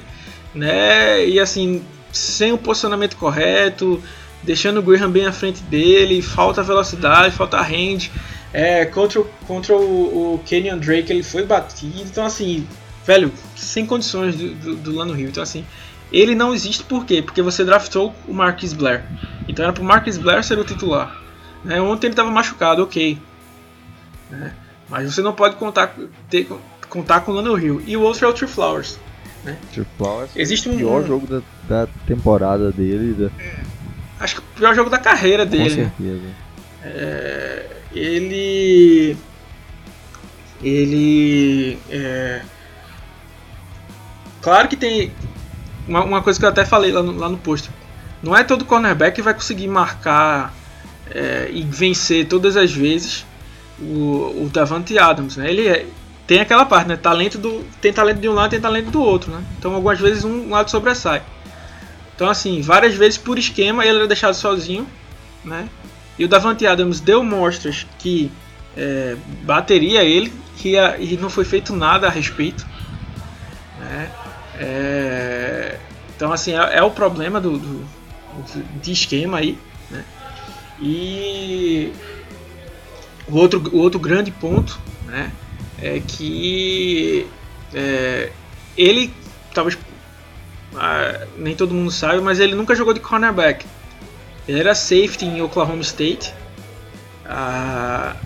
né? E assim, sem o posicionamento correto, deixando o Graham bem à frente dele, falta velocidade, falta range. É, contra, contra o, o Kenyon Drake ele foi batido, então assim, velho, sem condições do, do, do Lano Rio. Então assim, ele não existe por quê? Porque você draftou o Marquis Blair. Então era pro Marquis Blair ser o titular. Né? Ontem ele estava machucado, ok. Né? Mas você não pode contar, ter, contar com o Lando Hill. E o outro é o True Flowers. Né? True Flowers Existe um, o pior jogo da, da temporada dele. Da... Acho que o pior jogo da carreira dele. Com certeza. É, ele. Ele. É, claro que tem uma, uma coisa que eu até falei lá no, lá no post. Não é todo cornerback que vai conseguir marcar é, e vencer todas as vezes o, o Davante Adams. Né? Ele é, tem aquela parte, né? Talento do, tem talento de um lado tem talento do outro. Né? Então algumas vezes um lado sobressai. Então assim, várias vezes por esquema ele era deixado sozinho. Né? E o Davante Adams deu mostras que é, bateria ele que e não foi feito nada a respeito. Né? É, então, assim, é, é o problema do, do, de esquema aí. Né? E o outro, o outro grande ponto né, é que é, ele, talvez ah, nem todo mundo sabe, mas ele nunca jogou de cornerback. Ele era safety em Oklahoma State. Ah,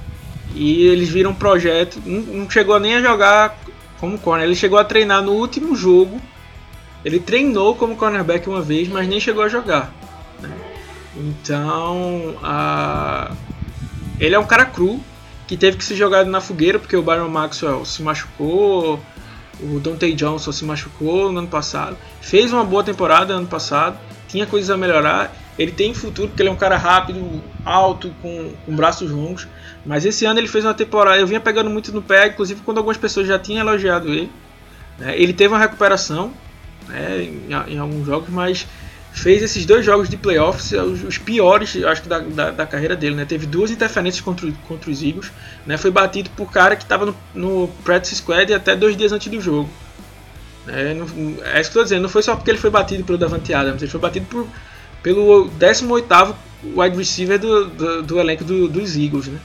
e eles viram um projeto, não, não chegou nem a jogar como corner. Ele chegou a treinar no último jogo. Ele treinou como cornerback uma vez, mas nem chegou a jogar. Né? Então, a... ele é um cara cru que teve que ser jogado na fogueira porque o Byron Maxwell se machucou, o Dante Johnson se machucou no ano passado. Fez uma boa temporada no ano passado, tinha coisas a melhorar. Ele tem futuro porque ele é um cara rápido, alto, com, com braços longos. Mas esse ano ele fez uma temporada, eu vinha pegando muito no pé, inclusive quando algumas pessoas já tinham elogiado ele. Né? Ele teve uma recuperação né, em, em, alguns jogos, mas fez esses dois jogos de playoffs, os, os piores, acho que da, da, da, carreira dele. Né? Teve duas interferências contra, contra os Eagles, né? foi batido por cara que estava no, no practice squad até dois dias antes do jogo. É, não, é isso que eu estou dizendo, não foi só porque ele foi batido pelo Davante Adams, ele foi batido por, pelo 18º wide receiver do, do, do elenco do, dos Eagles. Né?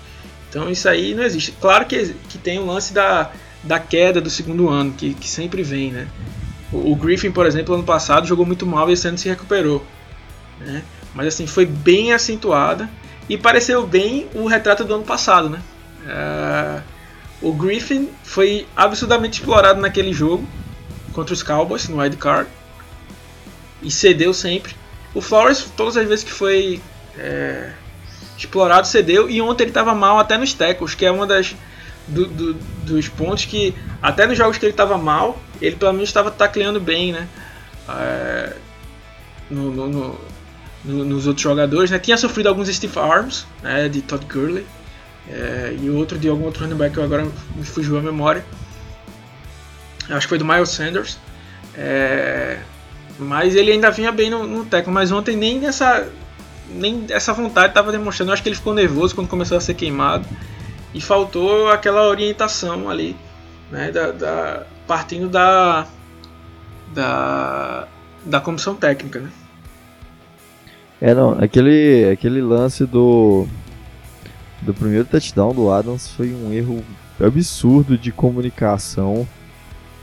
Então isso aí não existe. Claro que, que tem o lance da, da queda do segundo ano, que, que sempre vem, né? O, Griffin, por exemplo, ano passado jogou muito mal e esse ano se recuperou. Né? Mas assim, foi bem acentuada e pareceu bem o retrato do ano passado, né? Uh, o Griffin foi absurdamente explorado naquele jogo contra os Cowboys no wild card. e cedeu sempre. O Flores, todas as vezes que foi é, explorado, cedeu. E ontem ele estava mal até nos tackles, que é uma das do, do, dos pontos que, até nos jogos que ele estava mal, ele pelo menos estava tacleando bem, né? É, no, no, no, nos outros jogadores, né? Tinha sofrido alguns stiff arms, né? De Todd Gurley. É, e outro de algum outro running back que agora me fugiu a memória. Acho que foi do Miles Sanders. É, mas ele ainda vinha bem no, no tackle. Mas ontem nem nessa nem essa vontade estava demonstrando. Eu acho que ele ficou nervoso quando começou a ser queimado. E faltou aquela orientação ali, né, da, da partindo da, da, da comissão técnica. Né? É, não, aquele, aquele lance do, do primeiro touchdown do Adams foi um erro absurdo de comunicação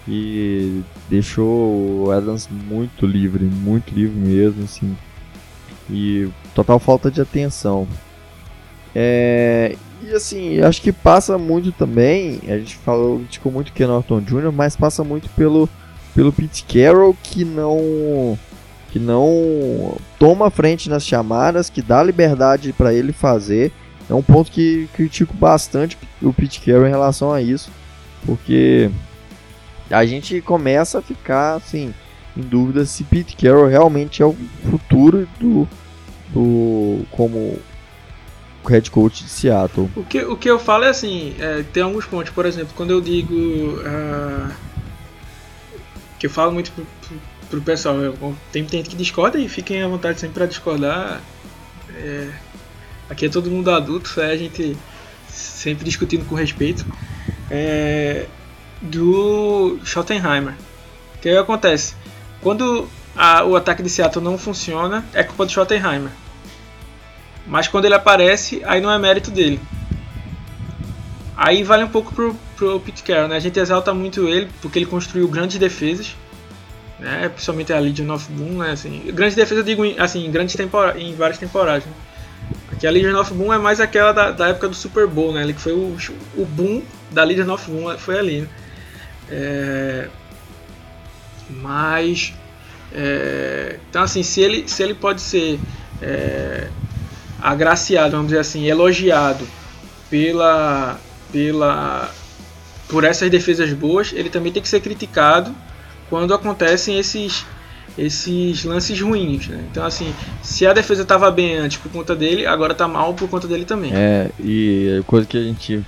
e deixou o Adams muito livre, muito livre mesmo, assim. E total falta de atenção. É, e assim, acho que passa muito também, a gente falou, criticou muito Ken Norton Jr., mas passa muito pelo, pelo Pete Carroll que não que não toma frente nas chamadas, que dá liberdade para ele fazer. É um ponto que critico bastante o Pete Carroll em relação a isso, porque a gente começa a ficar assim em dúvida se Pete Carroll realmente é o futuro do, do como head coach de Seattle. O que, o que eu falo é assim, é, tem alguns pontos, por exemplo, quando eu digo uh, que eu falo muito pro, pro, pro pessoal, eu, tem gente que discorda e fiquem à vontade sempre para discordar. É, aqui é todo mundo adulto, é a gente sempre discutindo com respeito. É, do Schottenheimer. O que acontece? Quando a, o ataque de Seattle não funciona, é culpa do Schottenheimer. Mas quando ele aparece, aí não é mérito dele. Aí vale um pouco pro, pro Pete Carroll, né? A gente exalta muito ele porque ele construiu grandes defesas, né? Principalmente a Legion of Boom, né? Assim, grandes defesas eu digo assim, em grandes tempora em várias temporadas. Né? Porque a Legion of Boom é mais aquela da, da época do Super Bowl, né? Ele que foi o, o boom da Legion of Boom foi ali. Né? É... Mas é... então assim, se ele se ele pode ser é agraciado, vamos dizer assim, elogiado pela, pela, por essas defesas boas, ele também tem que ser criticado quando acontecem esses, esses lances ruins. Né? Então, assim, se a defesa estava bem antes por conta dele, agora está mal por conta dele também. É, e coisa que a gente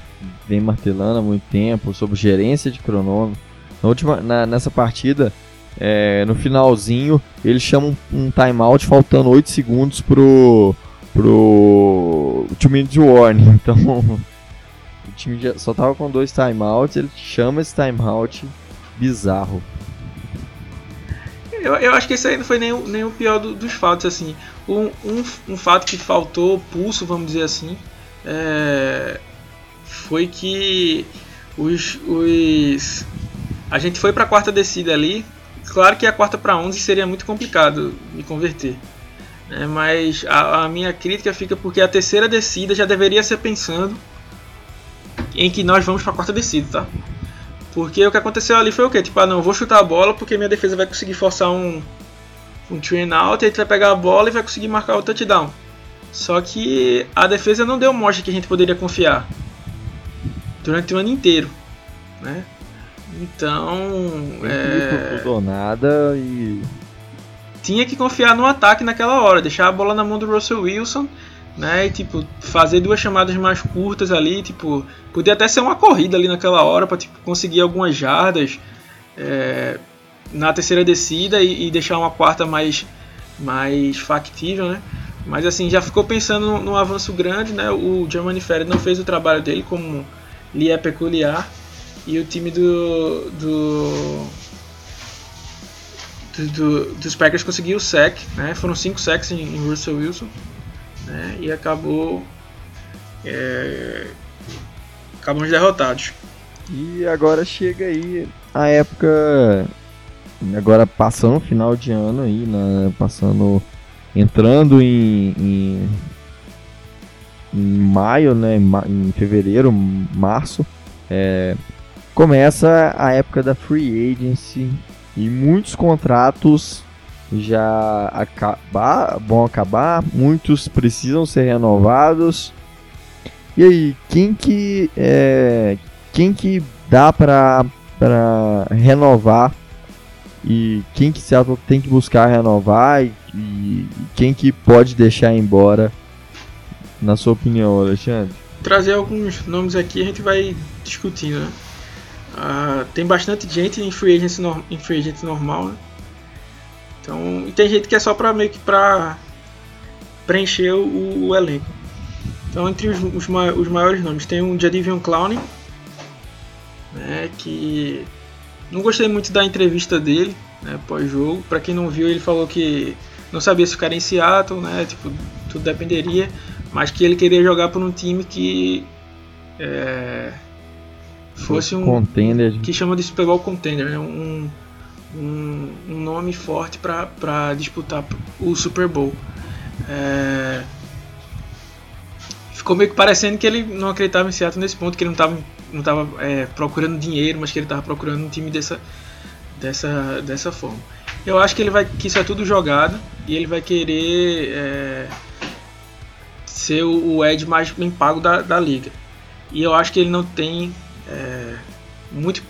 vem martelando há muito tempo sobre gerência de cronômetro. Na última, na, nessa partida, é, no finalzinho, ele chama um, um timeout faltando 8 segundos pro pro two minute warning. Então o time já só tava com dois timeouts, ele chama esse timeout bizarro. Eu, eu acho que esse aí não foi nem, nem o pior do, dos fatos, assim. Um, um, um, fato que faltou pulso, vamos dizer assim, é, foi que os, os a gente foi para a quarta descida ali. Claro que a quarta para 11 seria muito complicado de converter. É, mas a, a, minha crítica fica porque a terceira descida já deveria ser pensando em que nós vamos para a quarta descida, tá? Porque o que aconteceu ali foi o quê? Tipo, ah, não, vou chutar a bola porque minha defesa vai conseguir forçar um, um train out, e a gente vai pegar a bola e vai conseguir marcar o touchdown. Só que a defesa não deu mostra que a gente poderia confiar durante o ano inteiro, né? Então, é... Tudo ou nada e tinha que confiar no ataque naquela hora, deixar a bola na mão do Russell Wilson, né? E tipo, fazer duas chamadas mais curtas ali, tipo, podia até ser uma corrida ali naquela hora para tipo, conseguir algumas jardas é, na terceira descida e, e, deixar uma quarta mais, mais factível, né? Mas assim, já ficou pensando num avanço grande, né? O Germany Ferry não fez o trabalho dele como lhe é peculiar e o time do, do do, do, dos Packers conseguiu o sec, né? Foram cinco sacks em, em Russell Wilson, né? E acabou é, acabamos derrotados. E agora chega aí a época agora passando final de ano aí, né? Passando entrando em, em, em maio, né? Em fevereiro, março, é, começa a época da free agency e muitos contratos já acabar, vão acabar, muitos precisam ser renovados. E aí, quem que é, quem que dá para para renovar e quem que Seattle tem que buscar renovar e, e, quem que pode deixar embora, na sua opinião, Alexandre? Trazer alguns nomes aqui a gente vai discutindo, né? Uh, tem bastante gente em free agent, no, em free agent normal, né? Então, e tem gente que é só para meio que para preencher o, o, elenco. Então, entre os, os, os maiores nomes, tem o Jadivion Clowney, né, que não gostei muito da entrevista dele, né, pós-jogo. Para quem não viu, ele falou que não sabia se ficar em Seattle, né, tipo, tudo dependeria, mas que ele queria jogar por um time que é, fosse um contender, que chama de Super Bowl contender, né, um, um, um nome forte para disputar o Super Bowl. É, ficou meio que parecendo que ele não acreditava em Seattle nesse ponto, que ele não estava não tava, é, procurando dinheiro, mas que ele estava procurando um time dessa, dessa, dessa forma. Eu acho que ele vai que isso é tudo jogado e ele vai querer é, ser o, o Ed mais bem pago da, da liga. E eu acho que ele não tem é, muito.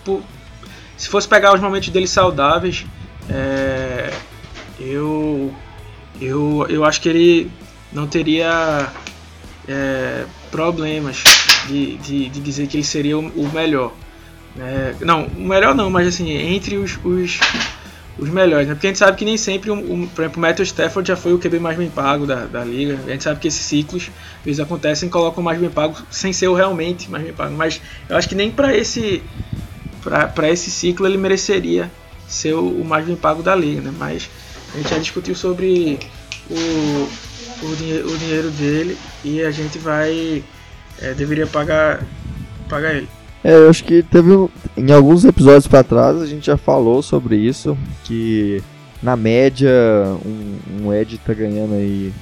Se fosse pegar os momentos dele saudáveis, é, eu, eu, eu acho que ele não teria é, problemas de, de, de, dizer que ele seria o, o melhor. É, não, o melhor não, mas assim, entre os, os, os melhores. Né? Porque a gente sabe que nem sempre, um, um, por exemplo, o Matthew Stafford já foi o QB mais bem pago da, da liga. A gente sabe que esses ciclos, eles acontecem e colocam mais bem pago sem ser o realmente mais bem pago. Mas eu acho que nem para esse, para esse ciclo ele mereceria ser o, o mais bem pago da liga. Né? Mas a gente já discutiu sobre o, o, dinhe o dinheiro dele e a gente vai. É, deveria pagar, pagar ele. É, eu acho que teve em alguns episódios para trás a gente já falou sobre isso, que na média um, um Ed tá ganhando aí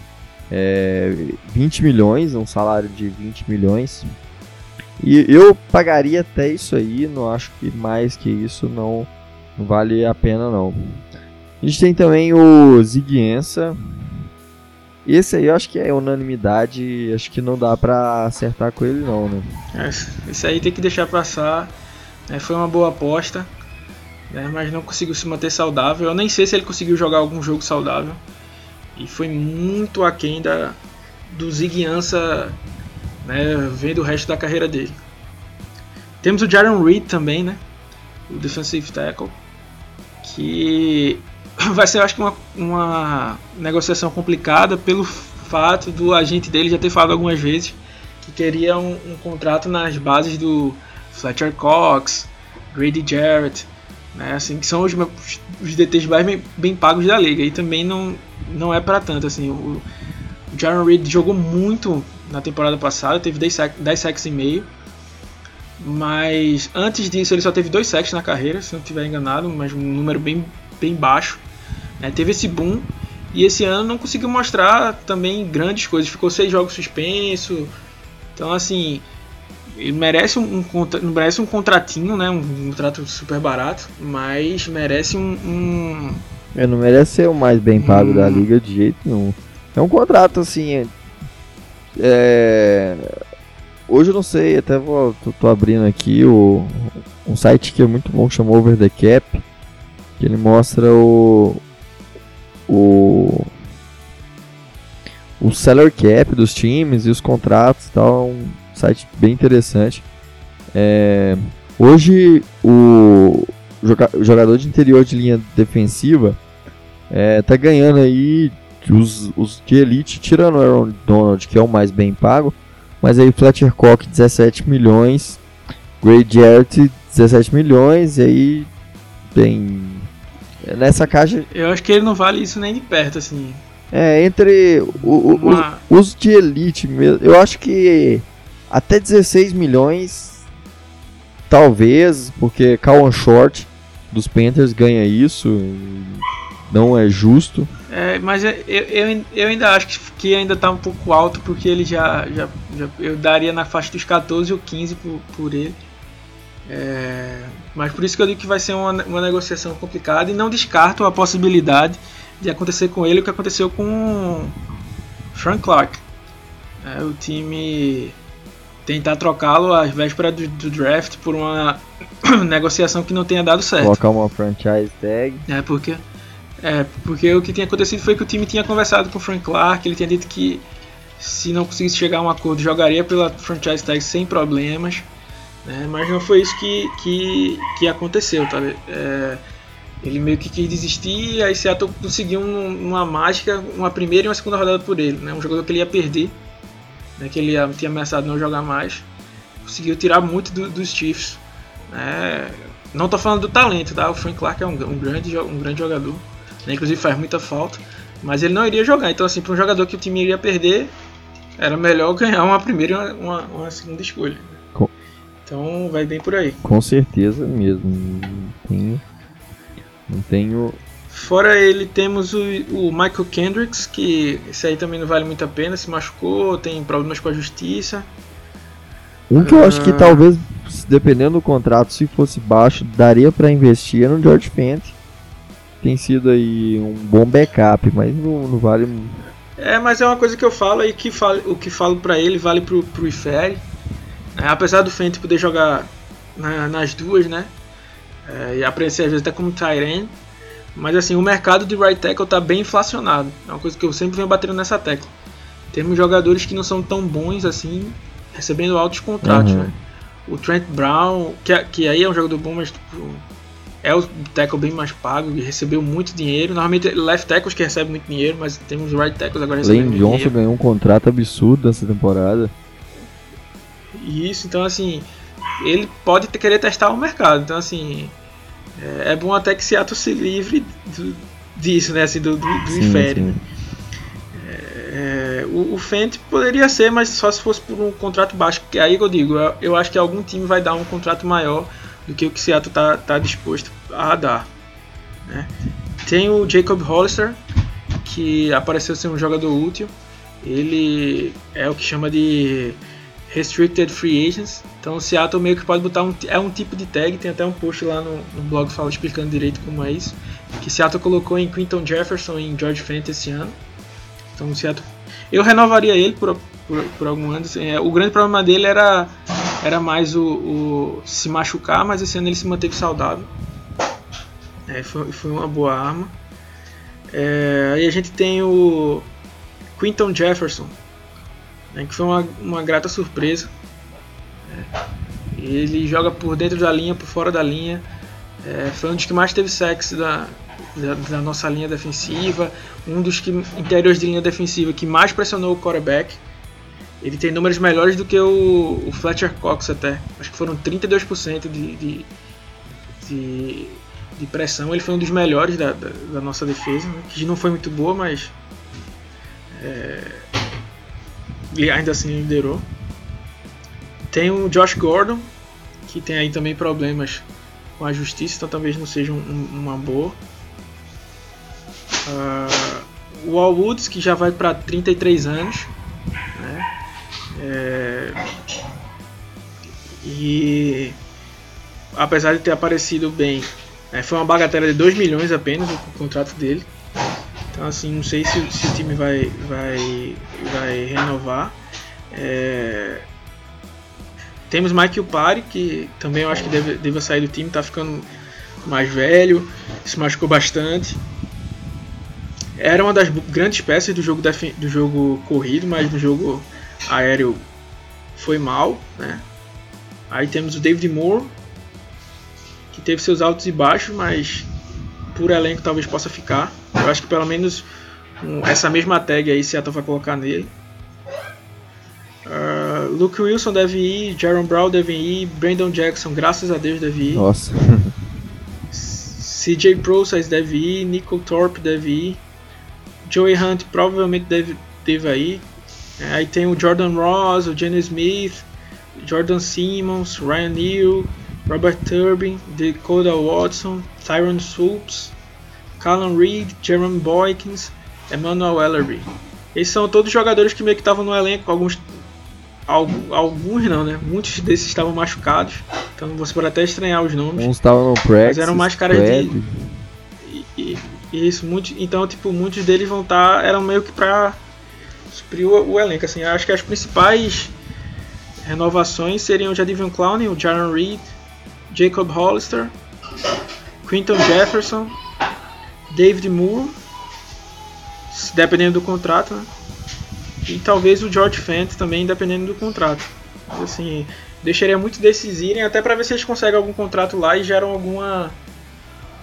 é, 20 milhões, um salário de 20 milhões. E eu pagaria até isso aí, não acho que mais que isso não, vale a pena não. A gente tem também o Ziguienza, esse aí eu acho que é unanimidade, acho que não dá pra acertar com ele não, né? É, esse aí tem que deixar passar. É, foi uma boa aposta, né, mas não conseguiu se manter saudável. Eu nem sei se ele conseguiu jogar algum jogo saudável. E foi muito aquém da, do Ziguiança né, vendo o resto da carreira dele. Temos o Jaron Reed também, né? O defensive tackle. Que vai ser, acho que, uma, uma negociação complicada pelo fato do agente dele já ter falado algumas vezes que queria um, um contrato nas bases do Fletcher Cox, Grady Jarrett, né, assim, que são os, os DTs mais bem, bem, pagos da liga. E também não, não é para tanto. Assim, o, o Jaron Reed jogou muito na temporada passada, teve 10, sack, 10 sacks e meio. Mas antes disso ele só teve dois sacks na carreira, se não estiver enganado, mas um número bem, bem baixo. É, teve esse boom e esse ano não conseguiu mostrar também grandes coisas. Ficou seis jogos suspenso. Então, assim, ele merece um, um, merece um contratinho, né? Um, um contrato super barato, mas merece um. um ele não merece ser o mais bem pago da liga de jeito nenhum. É um contrato assim. É, é hoje eu não sei, até vou, tô, tô, abrindo aqui o, um site que é muito bom, chama Over the Cap, que ele mostra o, o o seller cap dos times e os contratos e tal, é um site bem interessante. É, hoje o jogador de interior de linha defensiva é, tá ganhando aí os, os de elite, tirando o Aaron Donald, que é o mais bem pago, mas aí Fletcher Cox 17 milhões, Gray Jarrett 17 milhões, e aí tem nessa caixa. Eu acho que ele não vale isso nem de perto, assim. É, entre o, Uma... o, os de elite mesmo, eu acho que até 16 milhões, talvez, porque Calvin Short dos Panthers ganha isso, não é justo. É, mas eu, eu, eu ainda acho que ainda tá um pouco alto, porque ele já, já, já eu daria na faixa dos 14 ou 15 por, por ele. É, mas por isso que eu digo que vai ser uma, uma negociação complicada e não descarto a possibilidade de acontecer com ele o que aconteceu com Frank Clark. É, o time tentar trocá-lo às vésperas do, do, draft por uma negociação que não tenha dado certo. Colocar uma franchise tag. É, porque, é, porque o que tinha acontecido foi que o time tinha conversado com o Frank Clark, ele tinha dito que se não conseguisse chegar a um acordo, jogaria pela franchise tag sem problemas. Né? Mas não foi isso que, que, que aconteceu, tá? É, ele meio que quis desistir e aí Seattle conseguiu uma mágica, uma primeira e uma segunda rodada por ele. Né? Um jogador que ele ia perder, né? que ele ia, tinha ameaçado não jogar mais. Conseguiu tirar muito do, dos Chiefs. Né? Não estou falando do talento, tá? O Frank Clark é um, um grande, um grande jogador. Né? Inclusive faz muita falta. Mas ele não iria jogar. Então, assim, para um jogador que o time iria perder, era melhor ganhar uma primeira e uma, uma segunda escolha. Então vai bem por aí. Com certeza mesmo. Tem não tenho. Fora ele, temos o, o, Michael Kendricks, que esse aí também não vale muito a pena, se machucou, tem problemas com a justiça. Um que eu acho que ah. talvez, dependendo do contrato, se fosse baixo, daria para investir no George Fent. Tem sido aí um bom backup, mas não, não vale. É, mas é uma coisa que eu falo e que falo, o que falo para ele vale pro, pro Ifere. É, apesar do Fent poder jogar na, nas duas, né? é, e aparecer às vezes até como Tyren. Mas assim, o mercado de right tackle está bem inflacionado. É uma coisa que eu sempre venho batendo nessa tecla. Temos jogadores que não são tão bons assim, recebendo altos contratos. Uhum. Né? O Trent Brown, que, que aí é um jogador bom, mas tipo, é o tackle bem mais pago e recebeu muito dinheiro. Normalmente left tackles que recebem muito dinheiro, mas temos right tackles agora recebendo Lane Johnson dinheiro. ganhou um contrato absurdo nessa temporada. Isso, então assim, ele pode querer testar o mercado. Então assim, é, é, bom até que Seattle se livre do, disso, né? Assim, do, do, do inferno. É, o, o Fent poderia ser, mas só se fosse por um contrato baixo. Que aí eu digo, eu, eu, acho que algum time vai dar um contrato maior do que o que Seattle está tá disposto a dar. Né? Tem o Jacob Hollister, que apareceu ser um jogador útil. Ele é o que chama de Restricted Free Agents. Então o Seattle meio que pode botar um, é um tipo de tag, tem até um post lá no, no blog fala explicando direito como é isso. Que Seattle colocou em Quinton Jefferson e em George Fent esse ano. Então o Seattle. Eu renovaria ele por, por, por algum ano. Assim, é, o grande problema dele era, era mais o, o, se machucar, mas esse ano ele se manteve saudável. É, foi, foi uma boa arma. É, aí a gente tem o Quinton Jefferson, né, que foi uma, uma grata surpresa. É, ele joga por dentro da linha, por fora da linha. É, foi um dos que mais teve sexo da, da, da, nossa linha defensiva, um dos que, interiores de linha defensiva que mais pressionou o quarterback. Ele tem números melhores do que o, o Fletcher Cox até. Acho que foram 32% de, de, de, de, pressão. Ele foi um dos melhores da, da, da nossa defesa, né? que não foi muito boa, mas é, ainda assim liderou. Tem o Josh Gordon, que tem aí também problemas com a justiça, então talvez não seja um, uma boa. Uh, o Al Woods, que já vai para 33 anos. Né? É, e apesar de ter aparecido bem, né, foi uma bagatela de 2 milhões apenas o contrato dele. Então assim, não sei se, se o time vai, vai, vai renovar. É... Temos Mike Upari, que também eu acho que deve, deve sair do time, tá ficando mais velho, se machucou bastante. Era uma das grandes peças do jogo, do jogo corrido, mas no jogo aéreo foi mal. Né? Aí temos o David Moore, que teve seus altos e baixos, mas por elenco talvez possa ficar. Eu acho que pelo menos um, essa mesma tag aí Seattle vai colocar nele. Uh, Luke Wilson deve ir, Jaron Brown deve ir, Brandon Jackson, graças a Deus, deve ir. Nossa. CJ Process deve ir, Nico Thorpe deve ir, Joey Hunt provavelmente deve, deve ir. É, aí tem o Jordan Ross, o Jenny Smith, Jordan Simmons, Ryan Neal, Robert Turbin, Dakota Watson, Tyron Swoops, Callum Reed, Jeremy Boykins, Emmanuel Ellery. Esses são todos jogadores que meio que estavam no elenco, alguns alguns não, né? Muitos desses estavam machucados, então você pode até estranhar os nomes. Uns estavam no practice, mas eram mais caras de e, e, Isso, muito, então, tipo, muitos deles vão estar. Tá, eram meio que pra suprir o, o elenco. Assim, acho que as principais renovações seriam o Jadivion Clowney, o Jaron Reed, Jacob Hollister, Quinton Jefferson, David Moore, dependendo do contrato, né? E talvez o George Fent também, dependendo do contrato. Assim, deixaria muito desses irem até para ver se eles conseguem algum contrato lá e geram alguma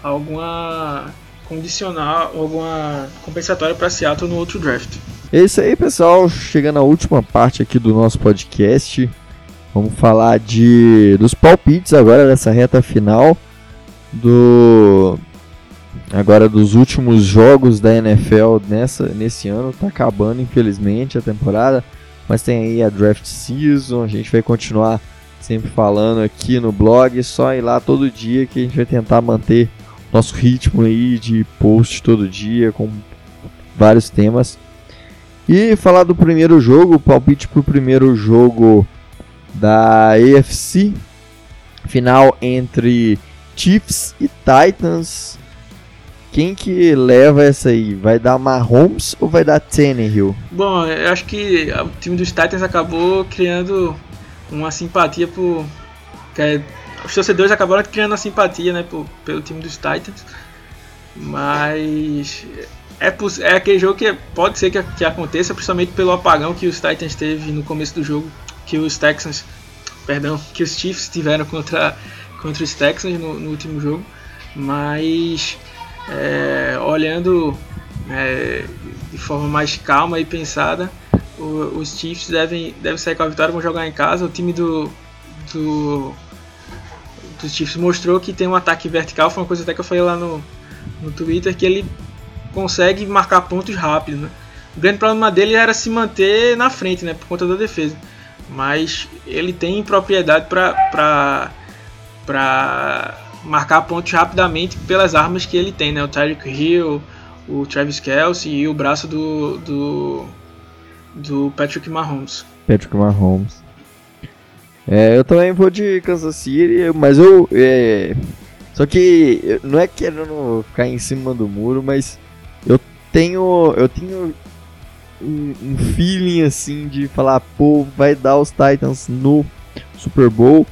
alguma condicional, alguma compensatória para Seattle no outro draft. É isso aí, pessoal. Chegando à última parte aqui do nosso podcast. Vamos falar de dos palpites agora nessa reta final do agora dos últimos jogos da NFL nessa nesse ano. Tá acabando infelizmente a temporada, mas tem aí a draft season. A gente vai continuar sempre falando aqui no blog, só ir lá todo dia que a gente vai tentar manter nosso ritmo aí de post todo dia com vários temas. E falar do primeiro jogo, palpite pro primeiro jogo da AFC, final entre Chiefs e Titans. Quem que leva essa aí? Vai dar Mahomes ou vai dar Tannehill? Bom, eu acho que o time dos Titans acabou criando uma simpatia por é os torcedores acabaram criando a simpatia né, por, pelo time dos Titans. Mas é, é aquele jogo que pode ser que, que aconteça, principalmente pelo apagão que os Titans teve no começo do jogo, que os Texans, perdão, que os Chiefs tiveram contra, contra os Texans no, no último jogo. Mas é, olhando é, de forma mais calma e pensada, o, os Chiefs devem, devem sair com a vitória, vão jogar em casa. O time do, do dos Chiefs mostrou que tem um ataque vertical, foi uma coisa até que eu falei lá no, no Twitter, que ele consegue marcar pontos rápidos. Né? O grande problema dele era se manter na frente, né, por conta da defesa. Mas ele tem propriedade para marcar pontos rapidamente pelas armas que ele tem, né? O Tyreek Hill, o Travis Kelce e o braço do, do, do Patrick Mahomes. Patrick Mahomes. É, eu também vou de Kansas City, mas eu. É, só que não é querendo ficar em cima do muro, mas eu tenho. Eu tenho um, um feeling assim de falar, pô, vai dar os Titans no Super Bowl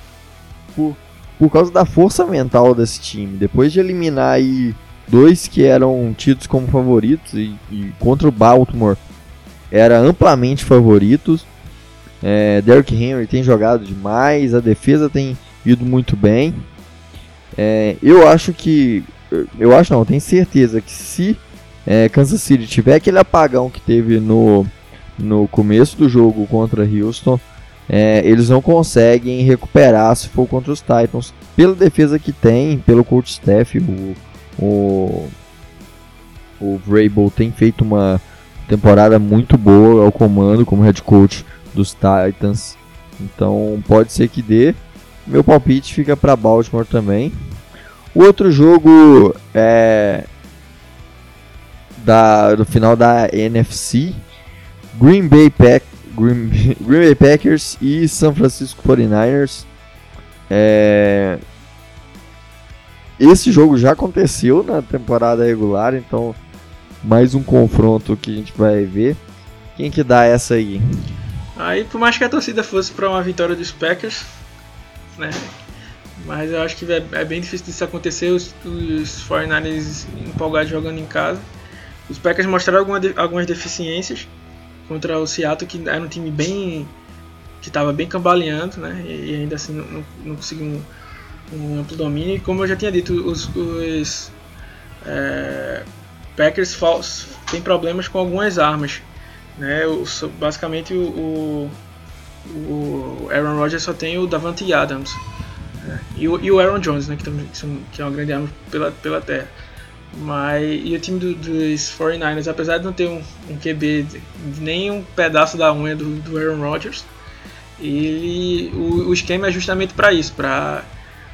por, por causa da força mental desse time. Depois de eliminar aí dois que eram tidos como favoritos e, e contra o Baltimore era amplamente favoritos é, Derrick Henry tem jogado demais, a defesa tem ido muito bem. É, eu acho que. Eu acho não, tenho certeza que se é, Kansas City tiver aquele apagão que teve no, no começo do jogo contra Houston, é, eles não conseguem recuperar se for contra os Titans. Pela defesa que tem, pelo coach staff, o, o, o Vrabel tem feito uma temporada muito boa ao comando como head coach dos Titans. Então pode ser que dê. Meu palpite fica para Baltimore também. O outro jogo é da, do final da NFC, Green Bay, Pack, Green, Green Bay Packers e San Francisco 49ers. É, esse jogo já aconteceu na temporada regular, então mais um confronto que a gente vai ver. Quem que dá essa aí? Aí, por mais que a torcida fosse para uma vitória dos Packers, né? Mas eu acho que é, é bem difícil disso acontecer. Os, os 49ers empolgados jogando em casa. Os Packers mostraram alguma, algumas deficiências contra o Seattle, que era um time bem. que estava bem cambaleando, né? E ainda assim não, não conseguiu um, um, amplo domínio. E como eu já tinha dito, os, os é, Packers têm problemas com algumas armas. Né? Basicamente o, o, Aaron Rodgers só tem o Davante Adams né? e, o, e o Aaron Jones, né? que, também, que é uma grande arma pela, pela terra. Mas, e o time do, dos 49ers, apesar de não ter um, um QB nem um pedaço da unha do, do Aaron Rodgers, ele, o, o esquema é justamente para isso, para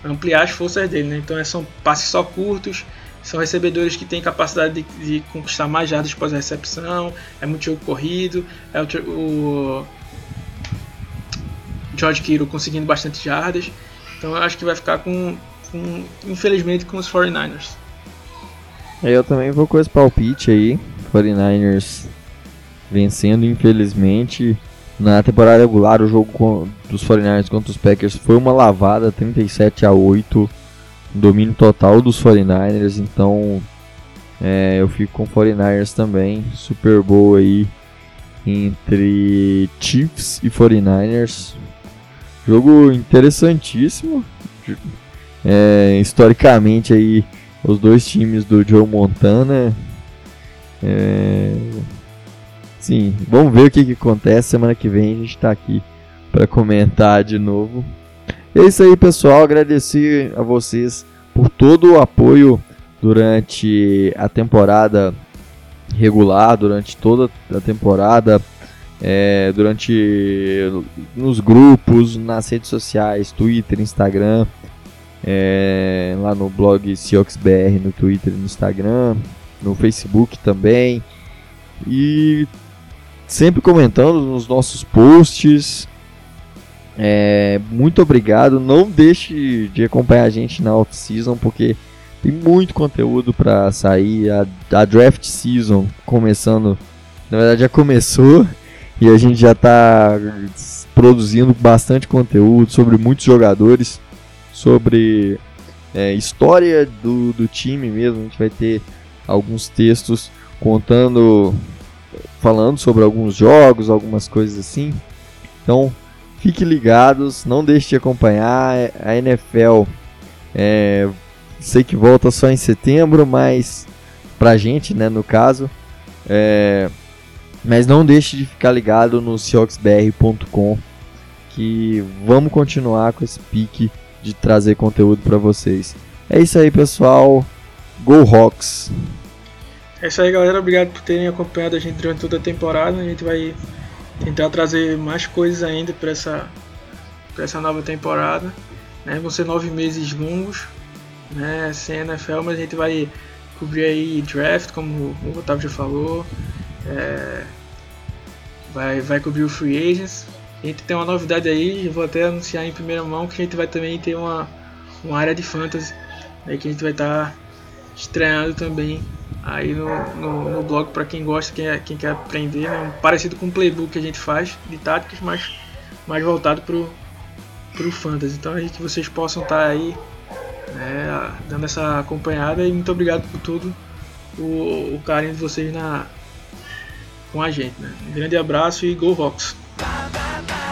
ampliar as forças dele. Né? Então é, são passes só curtos, são recebedores que têm capacidade de, de conquistar mais jardas após a recepção, é muito jogo corrido, é o, o George Kittle conseguindo bastante jardas. Então eu acho que vai ficar com, com infelizmente com os 49ers. Eu também vou com esse palpite aí. 49ers vencendo, infelizmente. Na temporada regular, o jogo dos 49ers contra os Packers foi uma lavada, 37 a 8. Domínio total dos 49ers, então é, eu fico com 49ers também. Super Bowl aí entre Chiefs e 49ers. Jogo interessantíssimo. É, historicamente aí os dois times do Joe Montana. É, sim, vamos ver o que, que acontece. Semana que vem a gente está aqui para comentar de novo. É isso aí, pessoal. Agradecer a vocês por todo o apoio durante a temporada regular, durante toda a temporada, é, durante nos grupos, nas redes sociais, Twitter, Instagram, é, lá no blog CioxBR, no Twitter no Instagram, no Facebook também. E sempre comentando nos nossos posts. É, muito obrigado. Não deixe de acompanhar a gente na off-season, porque tem muito conteúdo para sair. A, a, draft season começando, na verdade já começou e a gente já está produzindo bastante conteúdo sobre muitos jogadores, sobre é, história do, do time mesmo. A gente vai ter alguns textos contando, falando sobre alguns jogos, algumas coisas assim. Então fiquem ligados, não deixe de acompanhar a NFL. É, sei que volta só em setembro, mas pra gente, né, no caso. É, mas não deixe de ficar ligado no cioxbr.com que vamos continuar com esse pique de trazer conteúdo para vocês. É isso aí, pessoal. Go Rocks! É isso aí, galera. Obrigado por terem acompanhado a gente durante toda a temporada. A gente vai tentar trazer mais coisas ainda para essa, essa nova temporada. Né? Vão ser nove meses longos, né? sem NFL, mas a gente vai cobrir aí draft, como o Otávio já falou. É, vai, vai cobrir o Free Agents. A gente tem uma novidade aí, vou até anunciar em primeira mão que a gente vai também ter uma, uma área de fantasy né, que a gente vai estar tá estreando também aí no, no, no blog para quem gosta, quem, é, quem quer aprender, né, parecido com o playbook que a gente faz de táticas, mas mais voltado para o fantasy. Então aí que vocês possam estar tá aí né, dando essa acompanhada e muito obrigado por tudo o, o carinho de vocês na, com a gente. Né? Um grande abraço e Go Rocks! Bye, bye, bye.